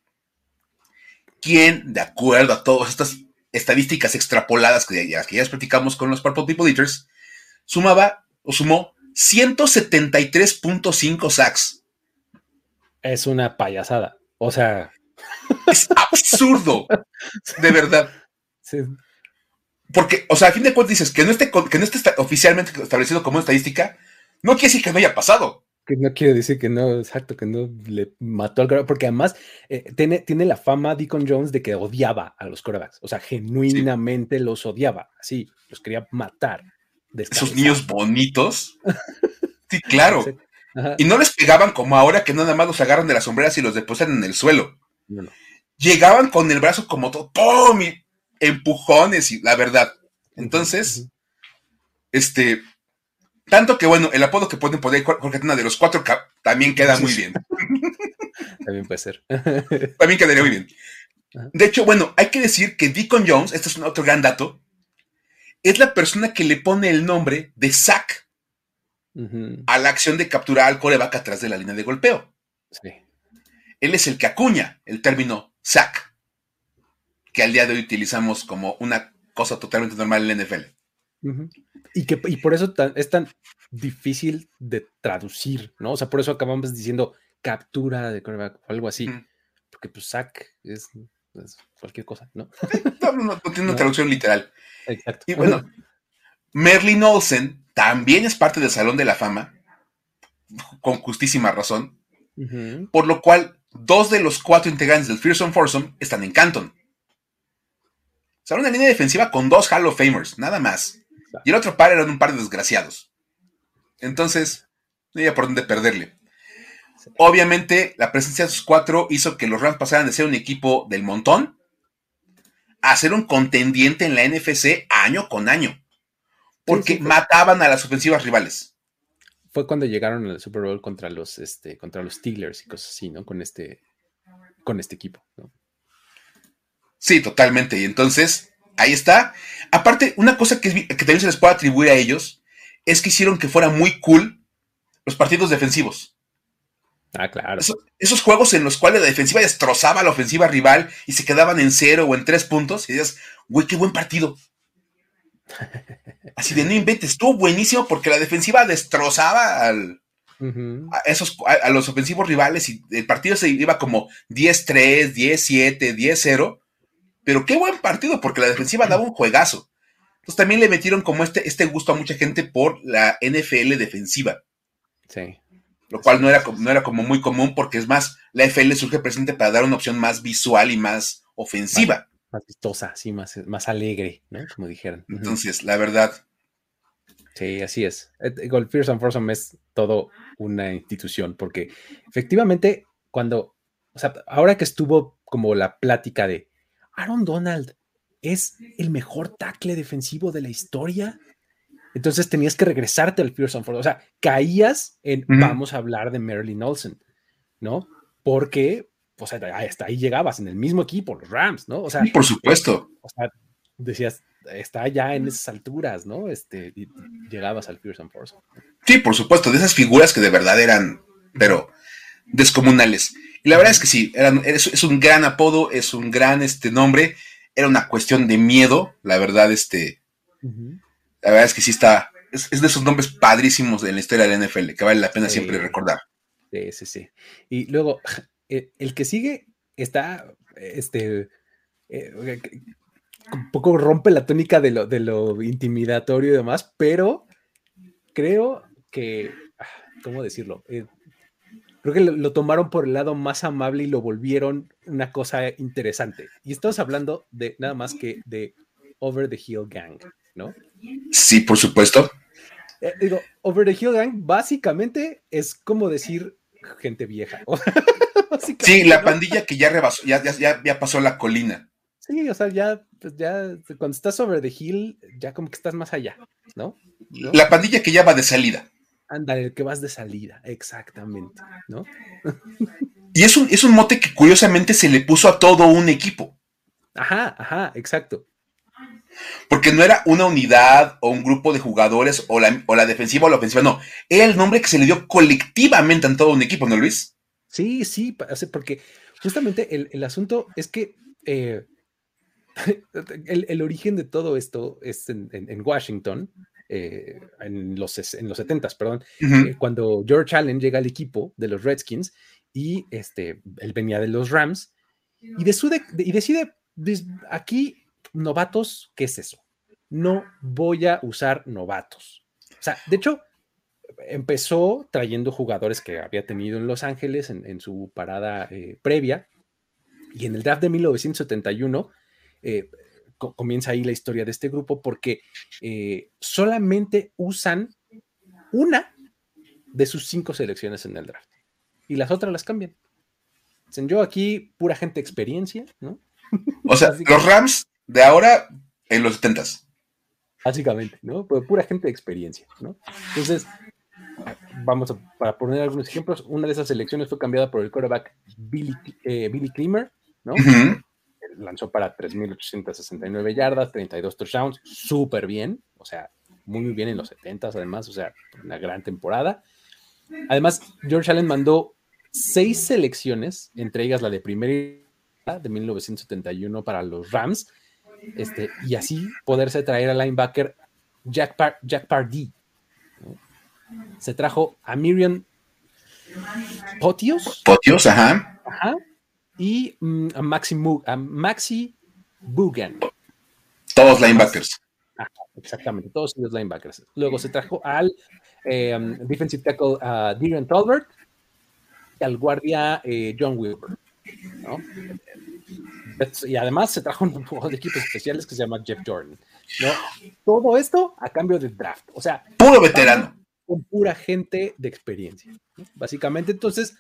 quien, de acuerdo a todas estas estadísticas extrapoladas que ya, que ya platicamos con los Purple People Eaters, sumaba o sumó 173.5 sacks. Es una payasada. O sea, es absurdo. De verdad. Porque, o sea, a fin de cuentas dices que no esté, que no esté oficialmente establecido como estadística, no quiere decir que no haya pasado. Que no quiere decir que no, exacto, que no le mató al porque además eh, tiene, tiene la fama Deacon Jones de que odiaba a los corebacks, o sea, genuinamente los odiaba, así, los quería matar. Esos niños bonitos. sí, claro. Y no les pegaban como ahora que nada más los agarran de las sombreras y los depositan en el suelo. Llegaban con el brazo como todo, ¡pum! Y empujones, y la verdad. Entonces, este, tanto que bueno, el apodo que pueden poner Jorge de los cuatro también queda muy bien. también puede ser. también quedaría muy bien. De hecho, bueno, hay que decir que Deacon Jones, esto es otro gran dato, es la persona que le pone el nombre de Zack a la acción de capturar al coreback atrás de la línea de golpeo. Sí él es el que acuña el término sack, que al día de hoy utilizamos como una cosa totalmente normal en la NFL. Y, que, por eso es tan difícil de traducir, ¿no? O sea, por eso acabamos diciendo captura de coreback o algo así, porque pues sack es, cualquier cosa, ¿no? no, tiene una traducción literal. Exacto. Y bueno, Merlin Olsen también es parte del Salón de la Fama, con justísima razón, por lo cual dos de los cuatro integrantes del Fearsome Foursome están en Canton. Sea, una línea defensiva con dos Hall of Famers, nada más. Y el otro par eran un par de desgraciados. Entonces, no había por dónde perderle. Obviamente, la presencia de esos cuatro hizo que los Rams pasaran de ser un equipo del montón a ser un contendiente en la NFC año con año. Porque mataban a las ofensivas rivales fue cuando llegaron al Super Bowl contra los, este, contra los Steelers y cosas así, ¿no? Con este, con este equipo, ¿no? Sí, totalmente. Y entonces, ahí está. Aparte, una cosa que, también se les puede atribuir a ellos es que hicieron que fuera muy cool los partidos defensivos. Ah, claro. esos juegos en los cuales la defensiva destrozaba a la ofensiva rival y se quedaban en cero o en tres puntos y decías, güey, qué buen partido. Así de no inventes, estuvo buenísimo porque la defensiva destrozaba al, a, esos, a, los ofensivos rivales y el partido se iba como 10-3, 10-7, 10-0. Pero qué buen partido porque la defensiva daba un juegazo. Entonces también le metieron como este, este gusto a mucha gente por la NFL defensiva. Sí. Lo cual no era, no era como muy común porque es más, la NFL surge presente para dar una opción más visual y más ofensiva más vistosa, sí, más, más alegre, ¿no? Como dijeron. Entonces, la verdad. Sí, así es. Golf Fears and Foursome es todo una institución, porque efectivamente, cuando, o sea, ahora que estuvo como la plática de Aaron Donald es el mejor tackle defensivo de la historia, entonces tenías que regresarte al Fears and Foursome. O sea, caías en vamos a hablar de Marilyn Olsen, ¿no? Porque pues hasta ahí llegabas en el mismo equipo, los Rams, ¿no? O sea, por supuesto. O sea, decías, está ya en esas alturas, ¿no? Este, llegabas al Fearsome Force. Sí, por supuesto, de esas figuras que de verdad eran, pero descomunales. Y la verdad es que sí, eran, es, un gran apodo, es un gran este, nombre, era una cuestión de miedo, la verdad, este, la verdad es que sí está, es, de esos nombres padrísimos en la historia de la NFL, que vale la pena siempre recordar. Sí, sí, sí. Y luego, eh, el que sigue está, este, eh, un poco rompe la tónica de lo, de lo intimidatorio y demás, pero creo que, ah, ¿cómo decirlo? Eh, creo que lo, tomaron por el lado más amable y lo volvieron una cosa interesante. Y estamos hablando de nada más que de Over the Hill Gang, ¿no? Sí, por supuesto. Eh, digo, Over the Hill Gang básicamente es como decir gente vieja. sí, la pandilla que ya rebasó, ya, ya, ya, pasó la colina. Sí, o sea, ya, pues ya, cuando estás over the hill, ya como que estás más allá, ¿no? La pandilla que ya va de salida. Ándale, el que vas de salida, exactamente, ¿no? y es un, es un mote que curiosamente se le puso a todo un equipo. Ajá, ajá, exacto. Porque no era una unidad o un grupo de jugadores o la, o la defensiva o la ofensiva, no. Era el nombre que se le dio colectivamente a todo un equipo, ¿no, Luis? Sí, sí, porque justamente el, asunto es que eh, el, origen de todo esto es en, Washington, eh, en, los, en los 70 perdón, eh, cuando George Allen llega al equipo de los Redskins y este, él venía de los Rams y, decide, y decide, aquí novatos, ¿qué es eso? No voy a usar novatos. O sea, de hecho, empezó trayendo jugadores que había tenido en Los Ángeles en, su parada eh, previa. Y en el draft de 1971 eh, comienza ahí la historia de este grupo porque eh, solamente usan una de sus cinco selecciones en el draft. Y las otras las cambian. Dicen, yo aquí, pura gente experiencia, ¿no? O sea, los Rams de ahora en los 70s. Básicamente, ¿no? pura gente de experiencia, ¿no? Entonces, vamos a, para poner algunos ejemplos, una de esas selecciones fue cambiada por el quarterback Billy, eh, Billy ¿no? Lanzó para 3.869 yardas, 32 touchdowns, súper bien, o sea, muy, muy bien en los 70s además, o sea, una gran temporada. Además, George Allen mandó seis selecciones, entre ellas la de primera de 1971 para los Rams, este, y así poderse traer al linebacker Jack, Jack Pardee, se trajo a Miriam Potios. Potios, ajá. Ajá. Y mm, a, Maxi, a Maxi Bugan. Todos linebackers. exactamente, todos los linebackers. Luego se trajo al eh, defensive tackle uh, Darren Tolbert y al guardia eh, John Wilbur. Y además se trajo un juego de equipos especiales que se llama Jeff Jordan. ¿no? Todo esto a cambio del draft. O sea, puro veterano con pura gente de experiencia. Básicamente, entonces,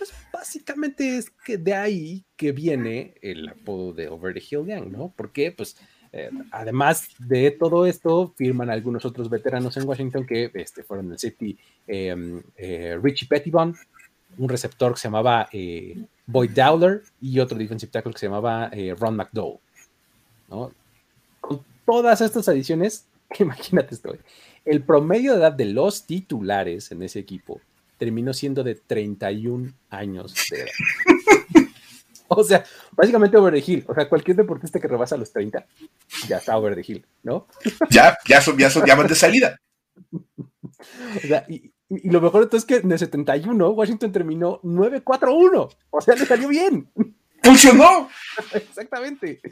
pues básicamente es que de ahí que viene el apodo de Over the Hill Gang, ¿no? Porque, pues, eh, además de todo esto, firman algunos otros veteranos en Washington que este, fueron el safety em, eh, Richie Pettibon, un receptor que se llamaba eh, Boyd Dowler y otro defensive tackle que se llamaba Ron McDowell. Con todas estas adiciones, imagínate esto, el promedio de edad de los titulares en ese equipo terminó siendo de 31 años de edad. o sea, básicamente over the hill. O sea, cualquier deportista que rebasa los 30 ya está over the hill, ¿no? ya, ya son, ya son, ya van de salida. O sea, y, lo mejor entonces es que en el 71 Washington terminó 9-4-1. O sea, le salió bien. ¡Funcionó! Exactamente.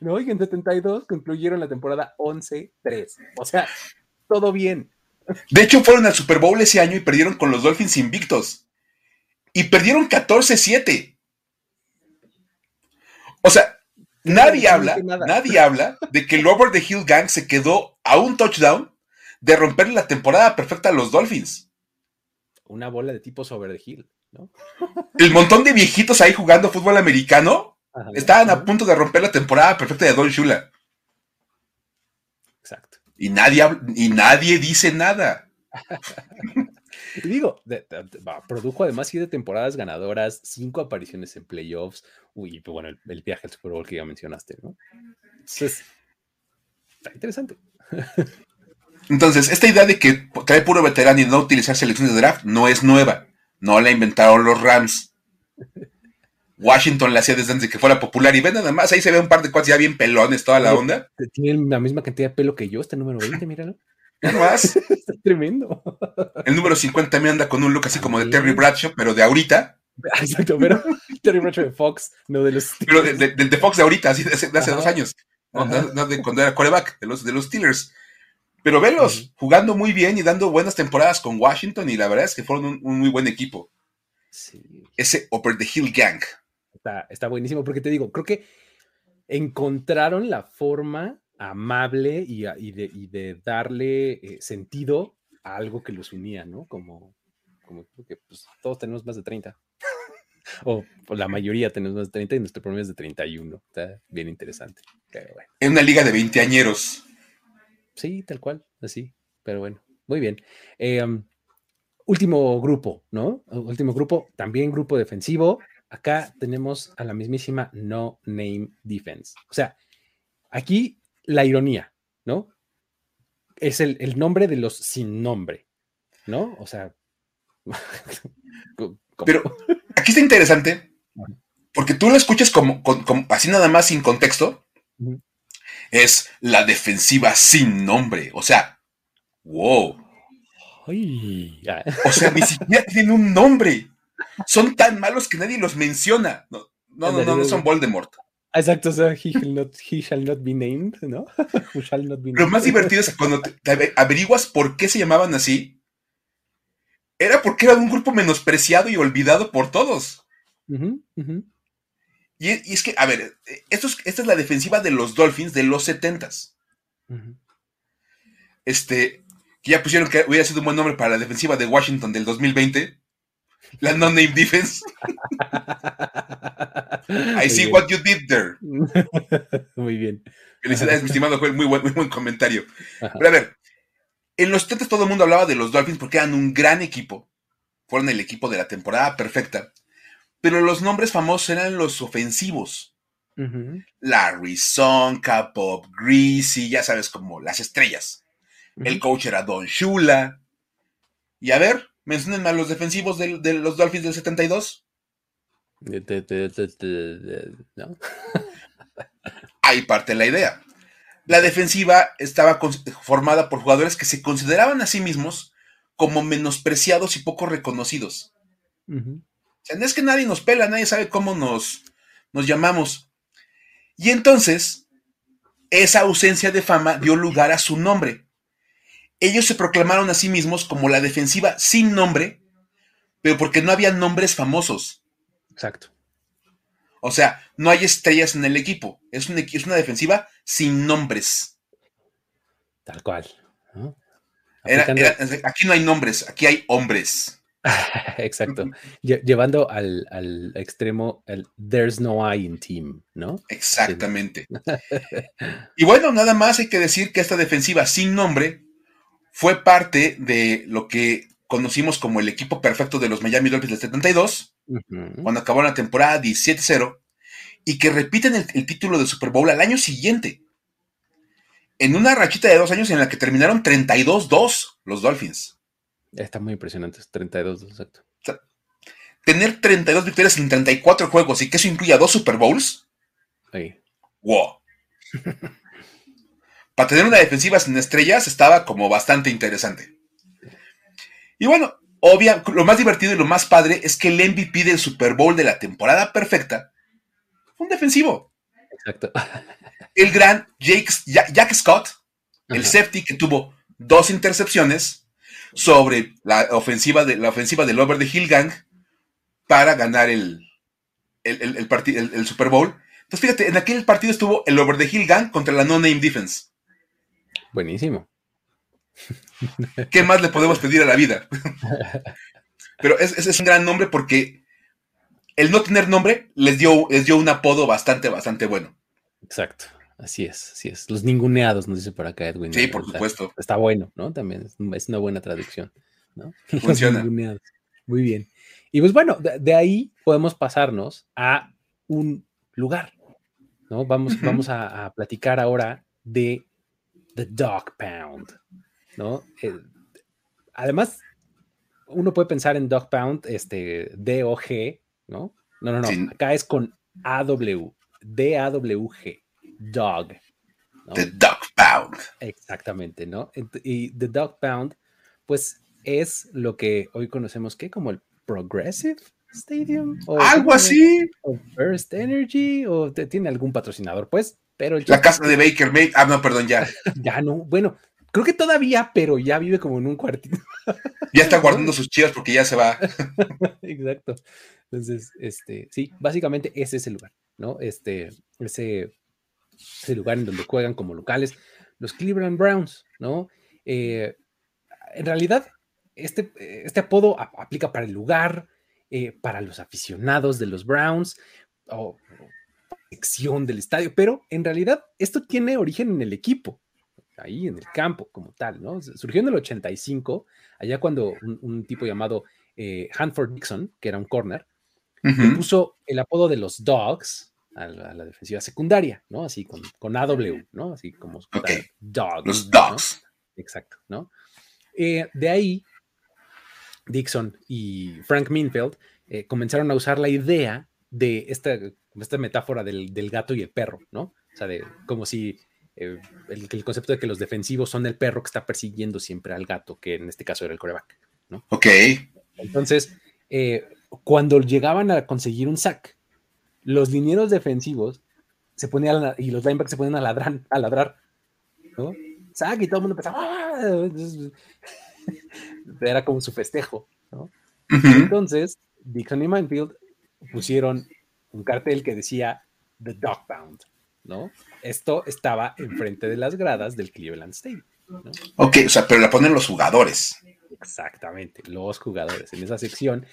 ¿No? Y en 72 concluyeron la temporada 11-3. O sea, todo bien. De hecho, fueron al Super Bowl ese año y perdieron con los Dolphins invictos. Y perdieron 14-7. O sea, nadie habla, nadie habla de que el Over the Hill Gang se quedó a un touchdown de romper la temporada perfecta a los Dolphins. Una bola de tipo over the hill, ¿no? El montón de viejitos ahí jugando fútbol americano estaban a punto de romper la temporada perfecta de Don Shula. Y nadie, y nadie dice nada. y digo, produjo además siete temporadas ganadoras, cinco apariciones en playoffs, uy, pues bueno, el, viaje al Super Bowl que ya mencionaste, ¿no? Entonces, está interesante. Entonces, esta idea de que trae puro veterano y no utilizar selecciones de draft no es nueva. No la inventaron los Rams. Washington la hacía desde antes de que fuera popular. Y ven nada más, ahí se ve un par de cosas ya bien pelones, toda la onda. Tiene la misma cantidad de pelo que yo, este número 20, míralo. ¿No más? Está tremendo. El número 50 me anda con un look así como de Terry Bradshaw, pero de ahorita. Exacto, pero Terry Bradshaw de Fox, no de los Steelers. Pero de, de, Fox de ahorita, así de hace, dos años. cuando era coreback de los, de los Steelers. Pero velos jugando muy bien y dando buenas temporadas con Washington y la verdad es que fueron un, muy buen equipo. Ese Upper the Hill Gang. Está, está buenísimo porque te digo, creo que encontraron la forma amable y, de, darle eh, sentido a algo que los unía, ¿no? Como, como que pues, todos tenemos más de 30. o, la mayoría tenemos más de 30 y nuestro promedio es de 31. Está bien interesante. En una liga de veinteañeros. Sí, tal cual, así. Pero bueno, muy bien. Eh, um, último grupo, ¿no? Último grupo, también grupo defensivo. Acá tenemos a la mismísima No Name Defense. O sea, aquí la ironía, ¿no? Es el, nombre de los sin nombre, ¿no? O sea. Pero aquí está interesante, porque tú lo escuchas como, así nada más sin contexto. Es la defensiva sin nombre. O sea, wow. O sea, ni siquiera tienen un nombre. Son tan malos que nadie los menciona. No, no, no, no, son Voldemort. Exacto, o sea, he shall not, be named, ¿no? Lo más divertido es que cuando te averiguas por qué se llamaban así, era porque era un grupo menospreciado y olvidado por todos. Y, es que, a ver, esto esta es la defensiva de los Dolphins de los 70s. Este, que ya pusieron que hubiera sido un buen nombre para la defensiva de Washington del 2020. La no-name defense. I see what you did there. Muy bien. Felicidades, mi estimado Joel. Muy buen, muy buen comentario. Pero a ver, en los 70 todo el mundo hablaba de los Dolphins porque eran un gran equipo. Fueron el equipo de la temporada perfecta. Pero los nombres famosos eran los ofensivos. Larry Sonka, Bob Greasy, ya sabes, como las estrellas. El coach era Don Shula. Y a ver, mencionen a los defensivos de, los Dolphins del 72. ¿No? Ahí parte la idea. La defensiva estaba formada por jugadores que se consideraban a sí mismos como menospreciados y poco reconocidos. O sea, no es que nadie nos pela, nadie sabe cómo nos, nos llamamos. Y entonces, esa ausencia de fama dio lugar a su nombre. Ellos se proclamaron a sí mismos como la defensiva sin nombre, pero porque no había nombres famosos. Exacto. O sea, no hay estrellas en el equipo. Es, un, es una defensiva sin nombres. Tal cual. aquí no hay nombres, aquí hay hombres. Exacto. Llevando al, extremo el There's no I in team, ¿no? Exactamente. y bueno, nada más hay que decir que esta defensiva sin nombre fue parte de lo que conocimos como el equipo perfecto de los Miami Dolphins del 72, cuando acabó la temporada 17-0, y que repiten el, título de Super Bowl al año siguiente, en una rachita de dos años en la que terminaron 32-2 los Dolphins. Está muy impresionante, 32-2, exacto. tener 32 victorias en 34 juegos y que eso incluya dos Super Bowls. Wow. Para tener una defensiva sin estrellas estaba como bastante interesante. Y bueno, obvia, lo más divertido y lo más padre es que el MVP del Super Bowl de la temporada perfecta fue un defensivo. Exacto. El gran Jake, Jack Scott, el safety que tuvo dos intercepciones sobre la ofensiva, de, la ofensiva del Over the Hill Gang para ganar el, el, el, el, Super Bowl. Entonces, fíjate, en aquel partido estuvo el Over the Hill Gang contra la No Name Defense. Buenísimo. ¿Qué más le podemos pedir a la vida? Pero ese es, un gran nombre porque el no tener nombre les dio, les dio un apodo bastante, bastante bueno. Exacto. Así es, así es. Los ninguneados, nos dice por acá Edwin. Sí, por supuesto. Está bueno, ¿no? También es, una buena traducción, ¿no? Funciona. Muy bien. Y pues bueno, de, ahí podemos pasarnos a un lugar, ¿no? Vamos, vamos a, a, platicar ahora de The Dog Pound. ¿no? Eh, además, uno puede pensar en Dog Pound, este, D-O-G, ¿no? No, no, no, acá es con A-W, D-A-W-G, Dog. The Dog Pound. Exactamente, ¿no? Y The Dog Pound, pues es lo que hoy conocemos que como el Progressive Stadium. Algo así. O First Energy, o tiene algún patrocinador, pues. Pero la casa de Baker May. Ah, no, perdón, ya. ya no. Bueno, creo que todavía, pero ya vive como en un cuartito. ya está guardando sus chivas porque ya se va. Exacto. Entonces, este, sí, básicamente ese es el lugar, ¿no? Este, ese, ese lugar en donde juegan como locales los Cleveland Browns, ¿no? Eh, en realidad, este, este apodo aplica para el lugar, eh, para los aficionados de los Browns o, sección del estadio, pero en realidad esto tiene origen en el equipo, ahí en el campo como tal, ¿no? Surgió en el 85, allá cuando un, tipo llamado eh, Hanford Dixon, que era un corner, puso el apodo de los Dogs a la, defensiva secundaria, ¿no? Así con, con AW, ¿no? Así como Dogs. Los Dogs. Exacto, ¿no? Eh, de ahí Dixon y Frank Minfield eh, comenzaron a usar la idea de esta, esta metáfora del, gato y el perro, ¿no? O sea, de como si eh, el, concepto de que los defensivos son el perro que está persiguiendo siempre al gato, que en este caso era el coreback, ¿no? Ok. Entonces, eh, cuando llegaban a conseguir un sack, los linieros defensivos se ponían y los linebackers se ponían a ladrar, a ladrar, ¿no? Sack y todo el mundo empezaba. ¡Ah! era como su festejo, ¿no? Entonces, Dixon y Manfield pusieron un cartel que decía The Dogbound, ¿no? Esto estaba enfrente de las gradas del Cleveland Stadium. ¿no? Ok, o sea, pero la ponen los jugadores. Exactamente, los jugadores en esa sección.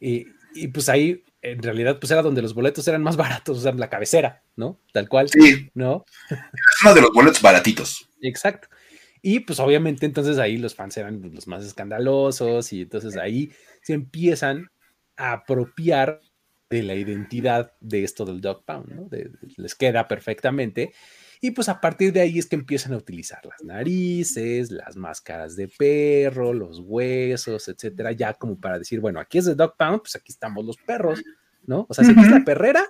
Y, y, pues ahí, en realidad, pues era donde los boletos eran más baratos, o sea, la cabecera, ¿no? Tal cual. Sí. ¿No? Es uno de los boletos baratitos. Exacto. Y pues obviamente entonces ahí los fans eran los más escandalosos y entonces ahí se empiezan a apropiar de la identidad de esto del dog pound, ¿no? les queda perfectamente. Y pues a partir de ahí es que empiezan a utilizar las narices, las máscaras de perro, los huesos, etcétera, ya como para decir, bueno, aquí es el dog pound, pues aquí estamos los perros, ¿no? O sea, si aquí es la perrera,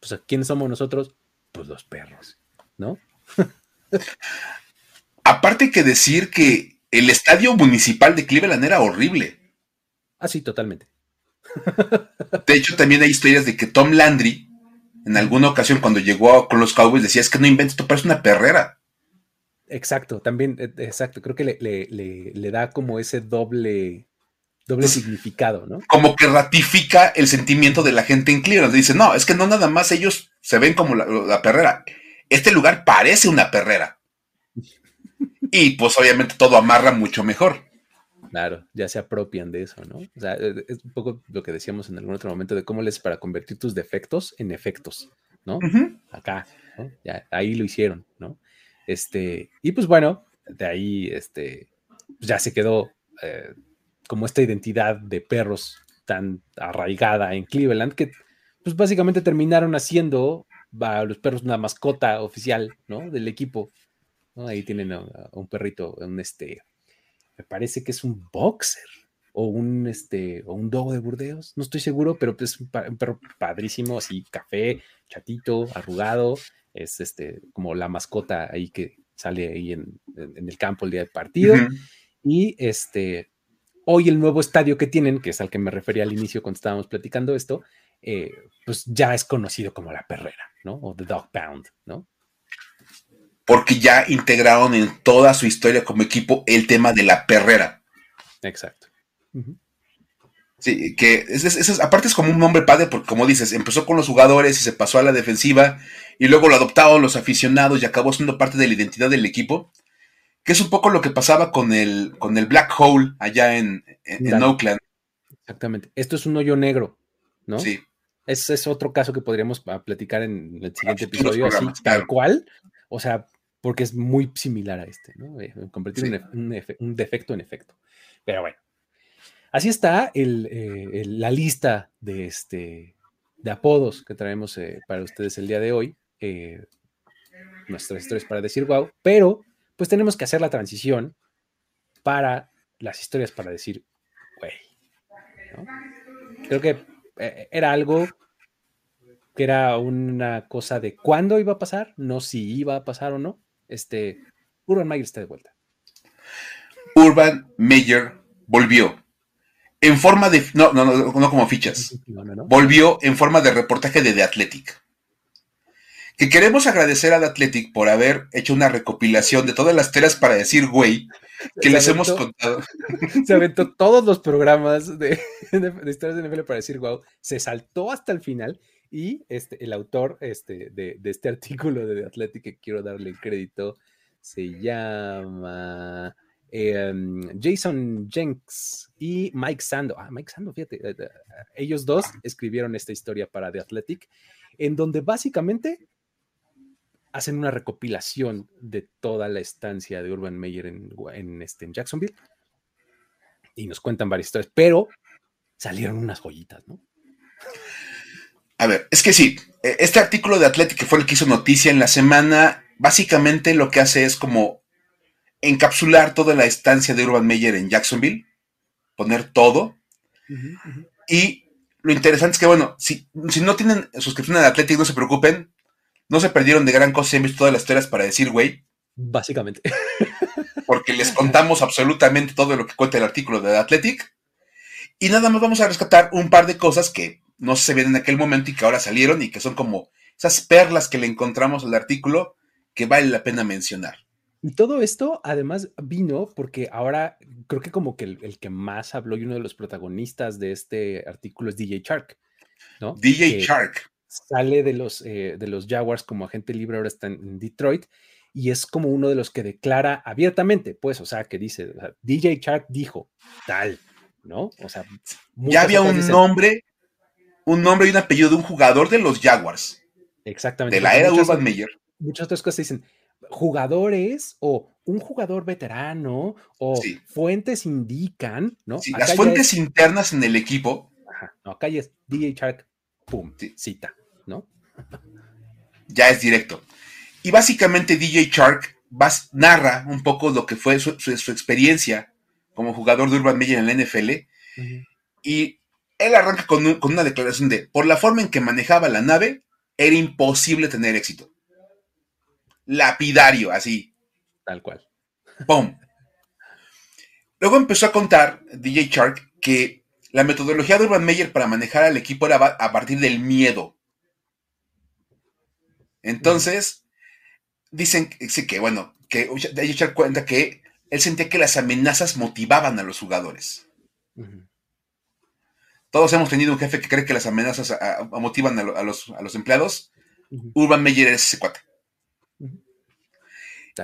pues ¿quiénes somos nosotros? Pues los perros, ¿no? Aparte que decir que el estadio municipal de Cleveland era horrible. Ah, sí, totalmente. De hecho, también hay historias de que Tom Landry, en alguna ocasión cuando llegó con los Cowboys, decía, es que no inventes, esto parece una perrera. Exacto, también, eh, exacto, creo que le, da como ese doble, doble significado, ¿no? Como que ratifica el sentimiento de la gente en Cleveland. Dice, no, es que no nada más ellos se ven como la perrera. Este lugar parece una perrera. Y pues obviamente todo amarra mucho mejor. Claro, ya se apropian de eso, ¿no? O sea, e, es un poco lo que decíamos en algún otro momento de cómo les para convertir tus defectos en efectos, ¿no? Acá, ¿no? Ya, ahí lo hicieron, ¿no? Este, y pues bueno, de ahí, este, pues ya se quedó eh, como esta identidad de perros tan arraigada en Cleveland que, pues básicamente terminaron haciendo a los perros una mascota oficial, ¿no? Del equipo Ahí tienen a, un perrito, un este, me parece que es un boxer o un este o un dogo de Burdeos, no estoy seguro, pero es un, perro padrísimo, así café, chatito, arrugado, es este como la mascota ahí que sale ahí en, el campo el día del partido. Y este hoy el nuevo estadio que tienen, que es al que me refería al inicio cuando estábamos platicando esto, eh, pues ya es conocido como la perrera, ¿no? O The Dog Pound, ¿no? Porque ya integraron en toda su historia como equipo el tema de la perrera. Exacto. Sí, que es, aparte es como un nombre padre, porque como dices, empezó con los jugadores y se pasó a la defensiva, y luego lo adoptaron los aficionados y acabó siendo parte de la identidad del equipo, que es un poco lo que pasaba con el, con el Black Hole allá en, en, Oakland. Exactamente. Esto es un hoyo negro, ¿no? Sí. Ese es otro caso que podríamos ah, platicar en el siguiente episodio, así, tal cual. O sea, porque es muy similar a este, ¿no? Eh, convertir un, defecto en efecto. Pero bueno, así está eh, la lista de, este, de apodos que traemos eh, para ustedes el día de hoy. nuestras historias para decir wow, pero pues tenemos que hacer la transición para las historias para decir güey. Creo que era algo que era una cosa de cuándo iba a pasar, no si iba a pasar o no, este, Urban Meyer está de vuelta. Urban Meyer volvió en forma de. No, no, no, no como fichas. Volvió en forma de reportaje de The Athletic. Que queremos agradecer a The Athletic por haber hecho una recopilación de todas las teras para decir güey que les hemos contado. Se aventó todos los programas de, de, historias de NFL para decir wow. Se saltó hasta el final. Y este, el autor este, de, este artículo de The Athletic, que quiero darle el crédito, se llama. Em, Jason Jenks y Mike Sando. Ah, Mike Sando, fíjate, eh, eh, ellos dos escribieron esta historia para The Athletic, en donde básicamente hacen una recopilación de toda la estancia de Urban Meyer en, este, en Jacksonville y nos cuentan varias historias, pero salieron unas joyitas, ¿no? A ver, es que sí, e, este artículo de Athletic que fue el que hizo noticia en la semana, básicamente lo que hace es como encapsular toda la estancia de Urban Meyer en Jacksonville, poner todo. Y lo interesante es que, bueno, si, si no tienen suscripción al Athletic, no se preocupen. No se perdieron de gran cosa, han visto todas las historias para decir, güey. Básicamente. Porque les contamos absolutamente todo lo que cuenta el artículo de Athletic. Y nada más vamos a rescatar un par de cosas que no se ven en aquel momento y que ahora salieron y que son como esas perlas que le encontramos al artículo que vale la pena mencionar. Y todo esto además vino porque ahora creo que como que el, que más habló y uno de los protagonistas de este artículo es DJ Shark, ¿no? DJ Shark. Sale de los, eh, de los Jaguars como agente libre, ahora está en Detroit y es como uno de los que declara abiertamente, pues, o sea, que dice, DJ Shark dijo tal, ¿no? O sea, ya había un nombre, un nombre y un apellido de un jugador de los Jaguars. Exactamente. De la era Urban Meyer. Muchas otras cosas dicen, jugadores o un jugador veterano o fuentes indican, ¿no? las fuentes internas en el equipo. Ajá, no, acá ya es DJ Shark, pum, cita, ¿no? Ya es directo. Y básicamente DJ Shark narra un poco lo que fue su, experiencia como jugador de Urban Meyer en la NFL. Y él arranca con, con una declaración de, por la forma en que manejaba la nave, era imposible tener éxito lapidario, así. Tal cual. ¡Pum! Luego empezó a contar DJ Shark que la metodología de Urban Meyer para manejar al equipo era a partir del miedo. Entonces, dicen que, bueno, que DJ Shark cuenta que él sentía que las amenazas motivaban a los jugadores. Todos hemos tenido un jefe que cree que las amenazas motivan a, los, empleados. Urban Meyer es ese cuate.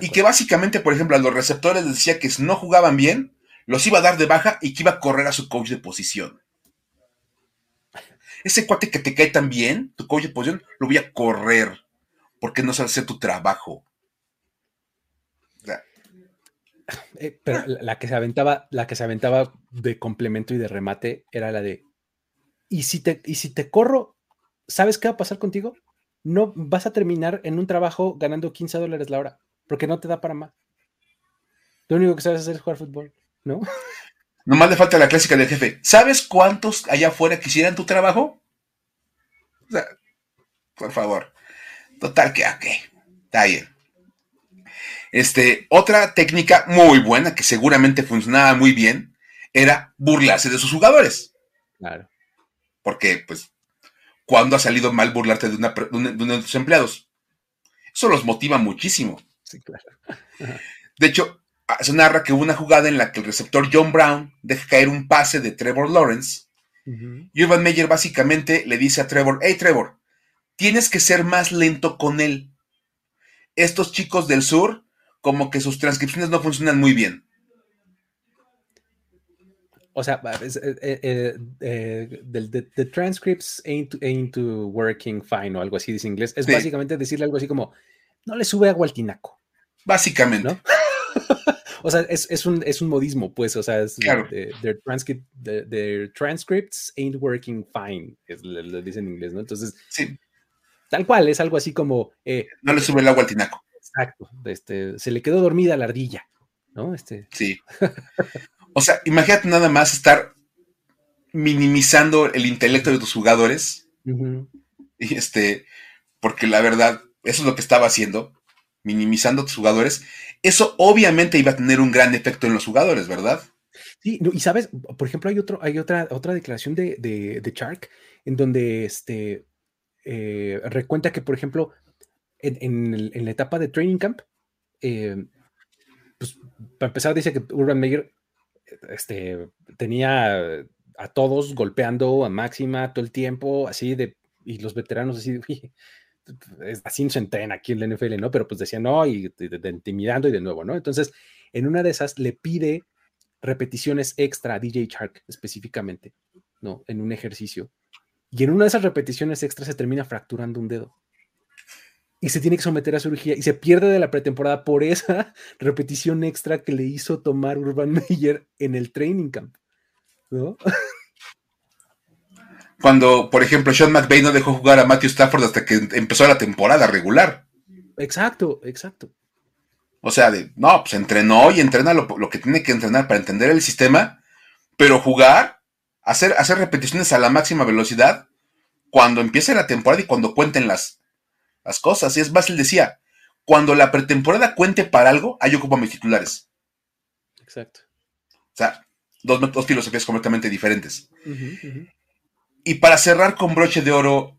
Y que básicamente, por ejemplo, a los receptores les decía que si no jugaban bien, los iba a dar de baja y que iba a correr a su coach de posición. Ese cuate que te cae tan bien, tu coach de posición, lo voy a correr porque no sabes hacer tu trabajo. Eh, pero la que se aventaba, la que se aventaba de complemento y de remate era la de y si te, y si te corro, ¿sabes qué va a pasar contigo? No vas a terminar en un trabajo ganando 15 dólares la hora porque no te da para más. Lo único que sabes hacer es jugar fútbol, ¿no? Nomás le falta la clásica del jefe. ¿Sabes cuántos allá afuera quisieran tu trabajo? O sea, por favor. Total que, ok, está bien. Este, otra técnica muy buena que seguramente funcionaba muy bien era burlarse de sus jugadores. Claro. Porque, pues, ¿cuándo ha salido mal burlarte de, de uno de tus empleados? Eso los motiva muchísimo. De hecho, ah, se narra que hubo una jugada en la que el receptor John Brown deja caer un pase de Trevor Lawrence. Y Urban Meyer básicamente le dice a Trevor, hey Trevor, tienes que ser más lento con él. Estos chicos del sur, como que sus transcripciones no funcionan muy bien. O sea, eh, eh, the, transcripts ain't, working fine o algo así dice inglés. Es básicamente decirle algo así como, no le sube agua al tinaco. Básicamente. o sea, es, un, es un modismo, pues, o sea, es, their, transcripts ain't working fine, le, dicen en inglés, ¿no? Entonces, sí. tal cual, es algo así como... Eh, no le sube el agua al tinaco. Exacto, este, se le quedó dormida la ardilla, ¿no? Este. Sí. o sea, imagínate nada más estar minimizando el intelecto de tus jugadores. Y este, porque la verdad, eso es lo que estaba haciendo minimizando a tus jugadores, eso obviamente iba a tener un gran efecto en los jugadores, ¿verdad? Sí, y sabes, por ejemplo, hay, otro, hay otra, otra declaración de, de, de Shark en donde este, eh, recuenta que, por ejemplo, en, la etapa de Training Camp, eh, pues para empezar dice que Urban Meyer este, tenía a todos golpeando a máxima todo el tiempo, así de, y los veteranos así de, así no se aquí en la NFL, ¿no? Pero pues decía no, y intimidando y de nuevo, ¿no? Entonces, en una de esas le pide repeticiones extra a DJ Shark específicamente, ¿no? En un ejercicio. Y en una de esas repeticiones extra se termina fracturando un dedo. Y se tiene que someter a cirugía y se pierde de la pretemporada por esa repetición extra que le hizo tomar Urban Meyer en el training camp. ¿No? Cuando, por ejemplo, Sean McVay no dejó jugar a Matthew Stafford hasta que empezó la temporada regular. Exacto, exacto. O sea, de, no, pues entrenó y entrena lo, que tiene que entrenar para entender el sistema, pero jugar, hacer, hacer repeticiones a la máxima velocidad cuando empiece la temporada y cuando cuenten las, las cosas. Y es más, él decía, cuando la pretemporada cuente para algo, ahí ocupo mis titulares. Exacto. O sea, dos, dos filosofías completamente diferentes. Y para cerrar con broche de oro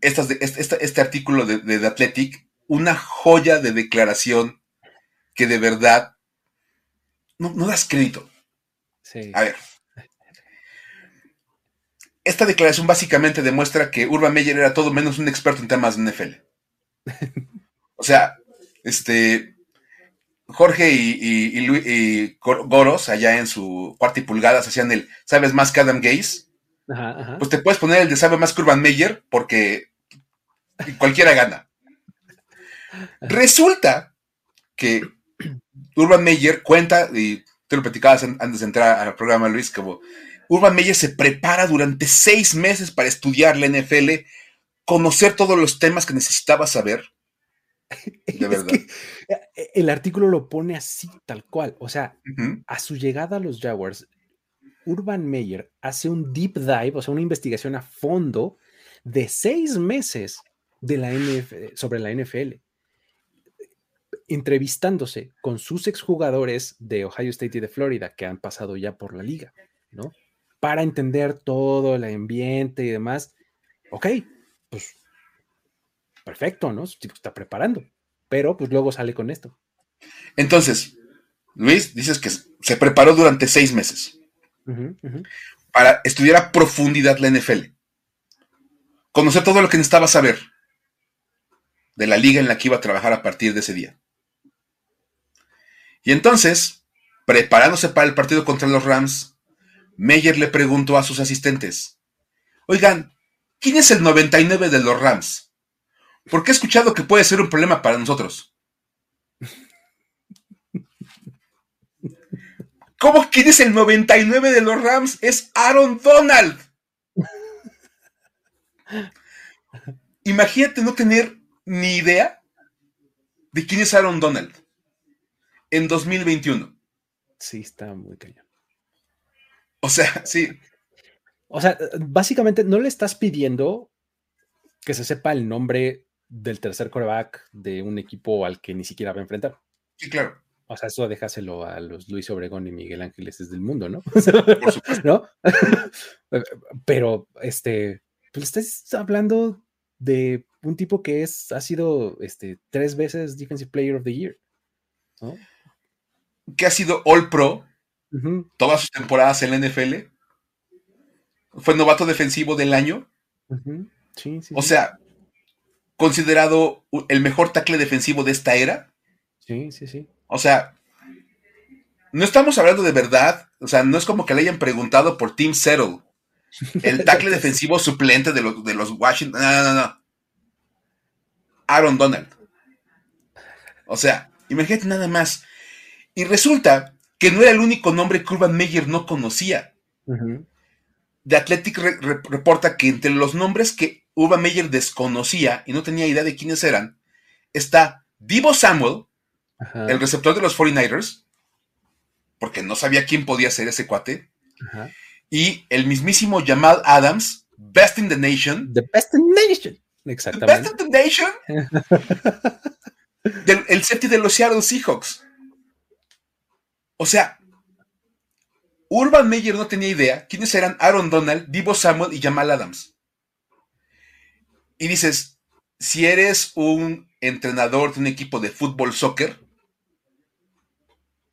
este, este, este, artículo de, de, Athletic, una joya de declaración que de verdad no, das crédito. A ver. Esta declaración básicamente demuestra que Urban Meyer era todo menos un experto en temas de NFL. O sea, este Jorge y, y, Goros, allá en su cuarta y pulgadas, hacían el ¿Sabes más que Adam Gaze? Pues te puedes poner el de Sabe más que Urban Meyer porque cualquiera gana. Resulta que Urban Meyer cuenta, y te lo platicabas antes de entrar al programa, Luis, como Urban Meyer se prepara durante seis meses para estudiar la NFL, conocer todos los temas que necesitaba saber. De verdad. Eh, el artículo lo pone así, tal cual. O sea, a su llegada a los Jaguars, Urban Meyer hace un deep dive, o sea, una investigación a fondo de seis meses de la sobre la NFL entrevistándose con sus exjugadores de Ohio State y de Florida que han pasado ya por la liga, ¿no? Para entender todo el ambiente y demás. Ok, pues perfecto, ¿no? Está preparando, pero pues luego sale con esto. Entonces, Luis, dices que se preparó durante seis meses para estudiar a profundidad la NFL, conocer todo lo que necesitaba saber de la liga en la que iba a trabajar a partir de ese día. Y entonces, preparándose para el partido contra los Rams, Meyer le preguntó a sus asistentes, oigan, ¿quién es el 99 de los Rams? Porque he escuchado que puede ser un problema para nosotros. ¿Cómo quién es el 99 de los Rams? Es Aaron Donald. Imagínate no tener ni idea de quién es Aaron Donald en 2021. Sí, está muy cañón. O sea, sí. O sea, básicamente no le estás pidiendo que se sepa el nombre del tercer coreback de un equipo al que ni siquiera va a enfrentar. Sí, claro. O sea, eso déjaselo a los Luis Obregón y Miguel Ángeles del mundo, ¿no? Por supuesto. ¿No? Pero, este, pues estás hablando de un tipo que es, ha sido este, tres veces Defensive Player of the Year, ¿no? que ha sido All Pro todas sus temporadas en la NFL. Fue novato defensivo del año. o sea, considerado el mejor tackle defensivo de esta era. Sí, sí, sí. O sea, no estamos hablando de verdad. O sea, no es como que le hayan preguntado por Tim Settle, el tackle defensivo suplente de los, de los Washington. No, no, no. Aaron Donald. O sea, imagínate nada más. Y resulta que no era el único nombre que Urban Meyer no conocía. The Athletic reporta que entre los nombres que Urban Meyer desconocía y no tenía idea de quiénes eran, está Divo Samuel, el receptor de los 49ers, porque no sabía quién podía ser ese cuate, y el mismísimo Jamal Adams, Best in the Nation. The Best in the Nation. Exactamente. The Best in the Nation. el safety de los Seattle Seahawks. O sea, Urban Meyer no tenía idea quiénes eran Aaron Donald, Divo Samuel y Jamal Adams. Y dices, si eres un entrenador de un equipo de fútbol soccer,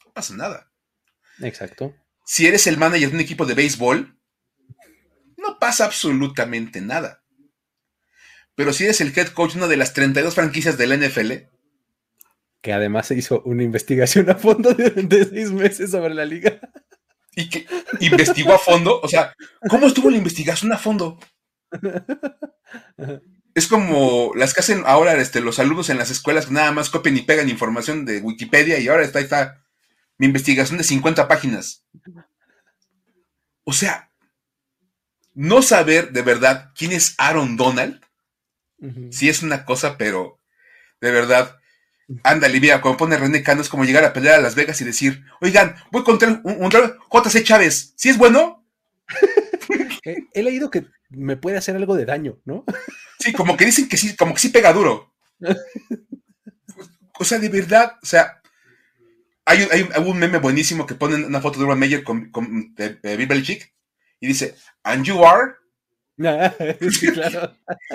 no pasa nada. Exacto. Si eres el manager de un equipo de béisbol, no pasa absolutamente nada. Pero si eres el head coach de una de las 32 franquicias de la NFL, que además se hizo una investigación a fondo de, seis meses sobre la liga. Y que investigó a fondo. O sea, ¿cómo estuvo la investigación a fondo? Es como las que hacen ahora este, los alumnos en las escuelas que nada más copian y pegan información de Wikipedia y ahora está, está mi investigación de 50 páginas. O sea, no saber de verdad quién es Aaron Donald, sí es una cosa, pero de verdad, Ándale, mira, cuando pone René Cano es como llegar a pelear a Las Vegas y decir, oigan, voy contra un, un, JC Chávez, ¿sí es bueno? He, leído que me puede hacer algo de daño, ¿no? Sí, como que dicen que sí, como que sí pega duro. O sea, de verdad, o sea, hay, un meme buenísimo que ponen una foto de Urban Meyer con, con de, Bill y dice, and you are. sí, claro.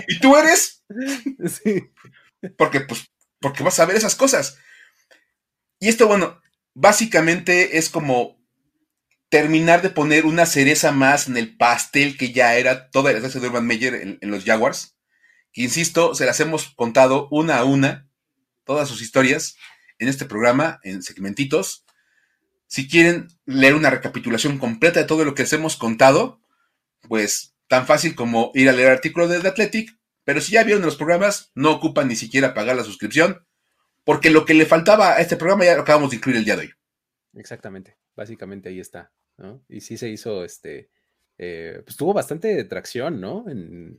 ¿Y tú eres? Sí. Porque, pues, porque vas a ver esas cosas. Y esto, bueno, básicamente es como terminar de poner una cereza más en el pastel que ya era toda la clase de Urban Meyer en, los Jaguars. Que insisto, se las hemos contado una a una, todas sus historias, en este programa, en segmentitos. Si quieren leer una recapitulación completa de todo lo que les hemos contado, pues tan fácil como ir a leer el artículo de The Athletic pero si ya vieron los programas, no ocupan ni siquiera pagar la suscripción, porque lo que le faltaba a este programa ya lo acabamos de incluir el día de hoy. Exactamente, básicamente ahí está, ¿no? Y sí se hizo, este, eh, pues tuvo bastante tracción, ¿no? En,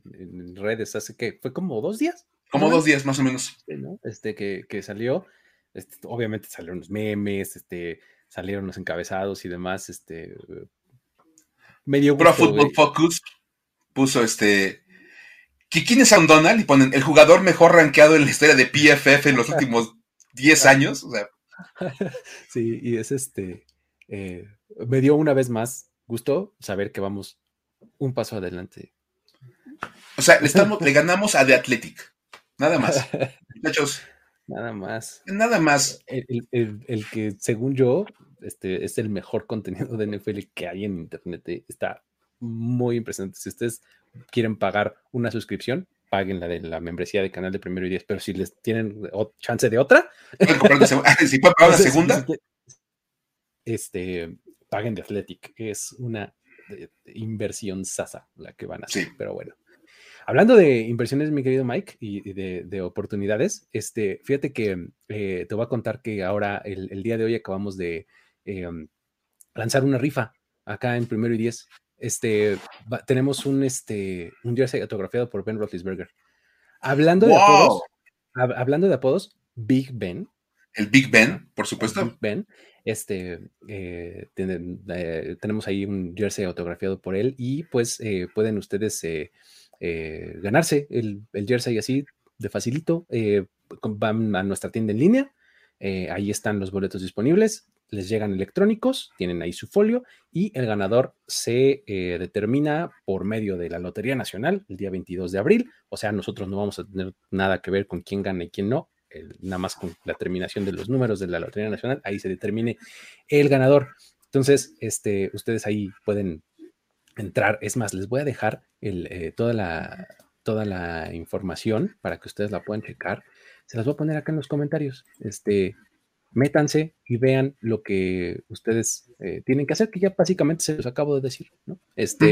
redes, hace que fue como dos días. Como dos días, más o menos. Este, que, salió, este, obviamente salieron los memes, este, salieron los encabezados y demás, este, medio... Pro Football Focus puso este ¿Quién es Sam Donald? Y ponen el jugador mejor rankeado en la historia de PFF en los últimos 10 años. O sea. Sí, y es este. Eh, me dio una vez más gusto saber que vamos un paso adelante. O sea, le, estamos, le ganamos a The Athletic. Nada más. Muchachos. Nada más. Nada más. El, que, según yo, este, es el mejor contenido de NFL que hay en Internet. Eh, está muy impresionante. Si ustedes quieren pagar una suscripción, paguen la de la membresía de canal de primero y diez, pero si les tienen chance de otra, si pueden pagar la segunda, este, paguen de Athletic, es una inversión sasa la que van a hacer, pero bueno. Hablando de inversiones, mi querido Mike, y de, oportunidades, este, fíjate que eh, te voy a contar que ahora, el, día de hoy, acabamos de em, lanzar una rifa acá en primero y diez este, tenemos un, este, un jersey autografiado por Ben Roethlisberger. Hablando de apodos, hablando de apodos, Big Ben. El Big Ben, por supuesto. Big Ben. Este, eh, eh, tenemos ahí un jersey autografiado por él y pues eh, pueden ustedes ganarse el, el, jersey así de facilito. van a nuestra tienda en línea. ahí están los boletos disponibles les llegan electrónicos, tienen ahí su folio y el ganador se eh, determina por medio de la Lotería Nacional el día 22 de abril. O sea, nosotros no vamos a tener nada que ver con quién gana y quién no, nada más con la terminación de los números de la Lotería Nacional, ahí se determine el ganador. Entonces, este, ustedes ahí pueden entrar. Es más, les voy a dejar eh, toda, la, toda la información para que ustedes la puedan checar. Se las voy a poner acá en los comentarios. Este, métanse y vean lo que ustedes eh, tienen que hacer, que ya básicamente se los acabo de decir, ¿no? Este,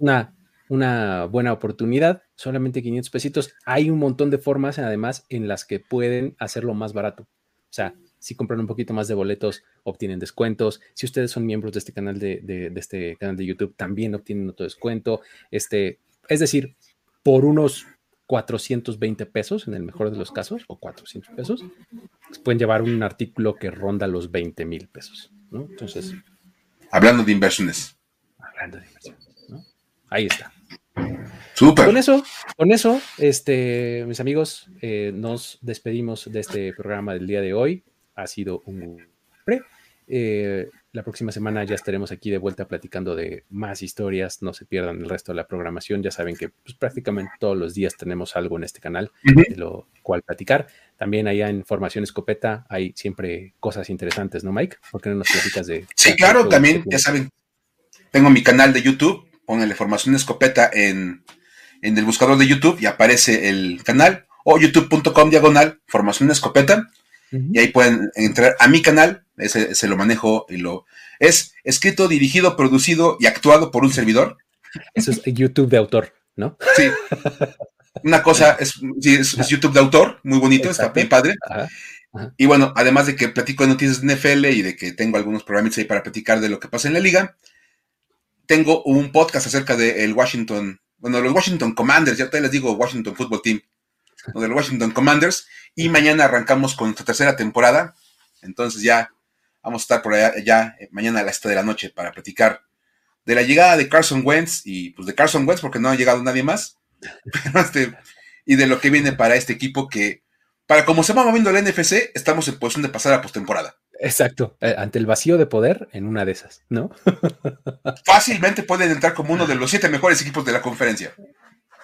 una, una buena oportunidad, solamente 500 pesitos. Hay un montón de formas, además, en las que pueden hacerlo más barato. O sea, si compran un poquito más de boletos, obtienen descuentos. Si ustedes son miembros de este canal de, de este canal de YouTube, también obtienen otro descuento. Este, es decir, por unos 420 pesos en el mejor de los casos, o 400 pesos, pueden llevar un artículo que ronda los 20 mil pesos, ¿no? Entonces. Hablando de inversiones. Hablando de inversiones, ¿no? Ahí está. Súper. Con eso, con eso, este, mis amigos, eh, nos despedimos de este programa del día de hoy. Ha sido un Eh, la próxima semana ya estaremos aquí de vuelta platicando de más historias. No se pierdan el resto de la programación. Ya saben que pues, prácticamente todos los días tenemos algo en este canal de lo cual platicar. También allá en Formación Escopeta hay siempre cosas interesantes, ¿no, Mike? ¿Por qué no nos platicas de... Sí, claro, también, ya saben, tengo mi canal de YouTube, ponele Formación Escopeta en, en el buscador de YouTube y aparece el canal o youtube.com diagonal Formación Escopeta y ahí pueden entrar a mi canal, ese se lo manejo y lo... Es escrito, dirigido, producido y actuado por un servidor. Eso es YouTube de autor, ¿no? Sí. Una cosa es, YouTube de autor, muy bonito, está bien padre. Y bueno, además de que platico de noticias de NFL y de que tengo algunos programas ahí para platicar de lo que pasa en la liga, tengo un podcast acerca del Washington, bueno, los Washington Commanders, ya te les digo Washington Football Team, o del Washington Commanders, y mañana arrancamos con nuestra tercera temporada. Entonces ya vamos a estar por allá ya eh, mañana a las 7 de la noche para platicar de la llegada de Carson Wentz y pues de Carson Wentz porque no ha llegado nadie más. Este, y de lo que viene para este equipo que, para como se va moviendo el NFC, estamos en posición de pasar a postemporada. Exacto, eh, ante el vacío de poder en una de esas, ¿no? Fácilmente pueden entrar como uno de los siete mejores equipos de la conferencia.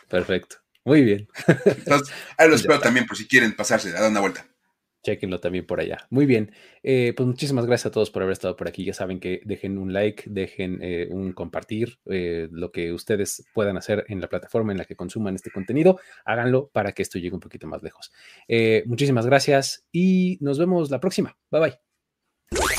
Perfecto. Muy bien. Entonces, ahí lo espero también por si quieren pasarse, a dar una vuelta. Chequenlo también por allá. Muy bien. Eh, pues muchísimas gracias a todos por haber estado por aquí. Ya saben que dejen un like, dejen eh, un compartir, eh, lo que ustedes puedan hacer en la plataforma en la que consuman este contenido. Háganlo para que esto llegue un poquito más lejos. muchísimas gracias y nos vemos la próxima. Bye bye.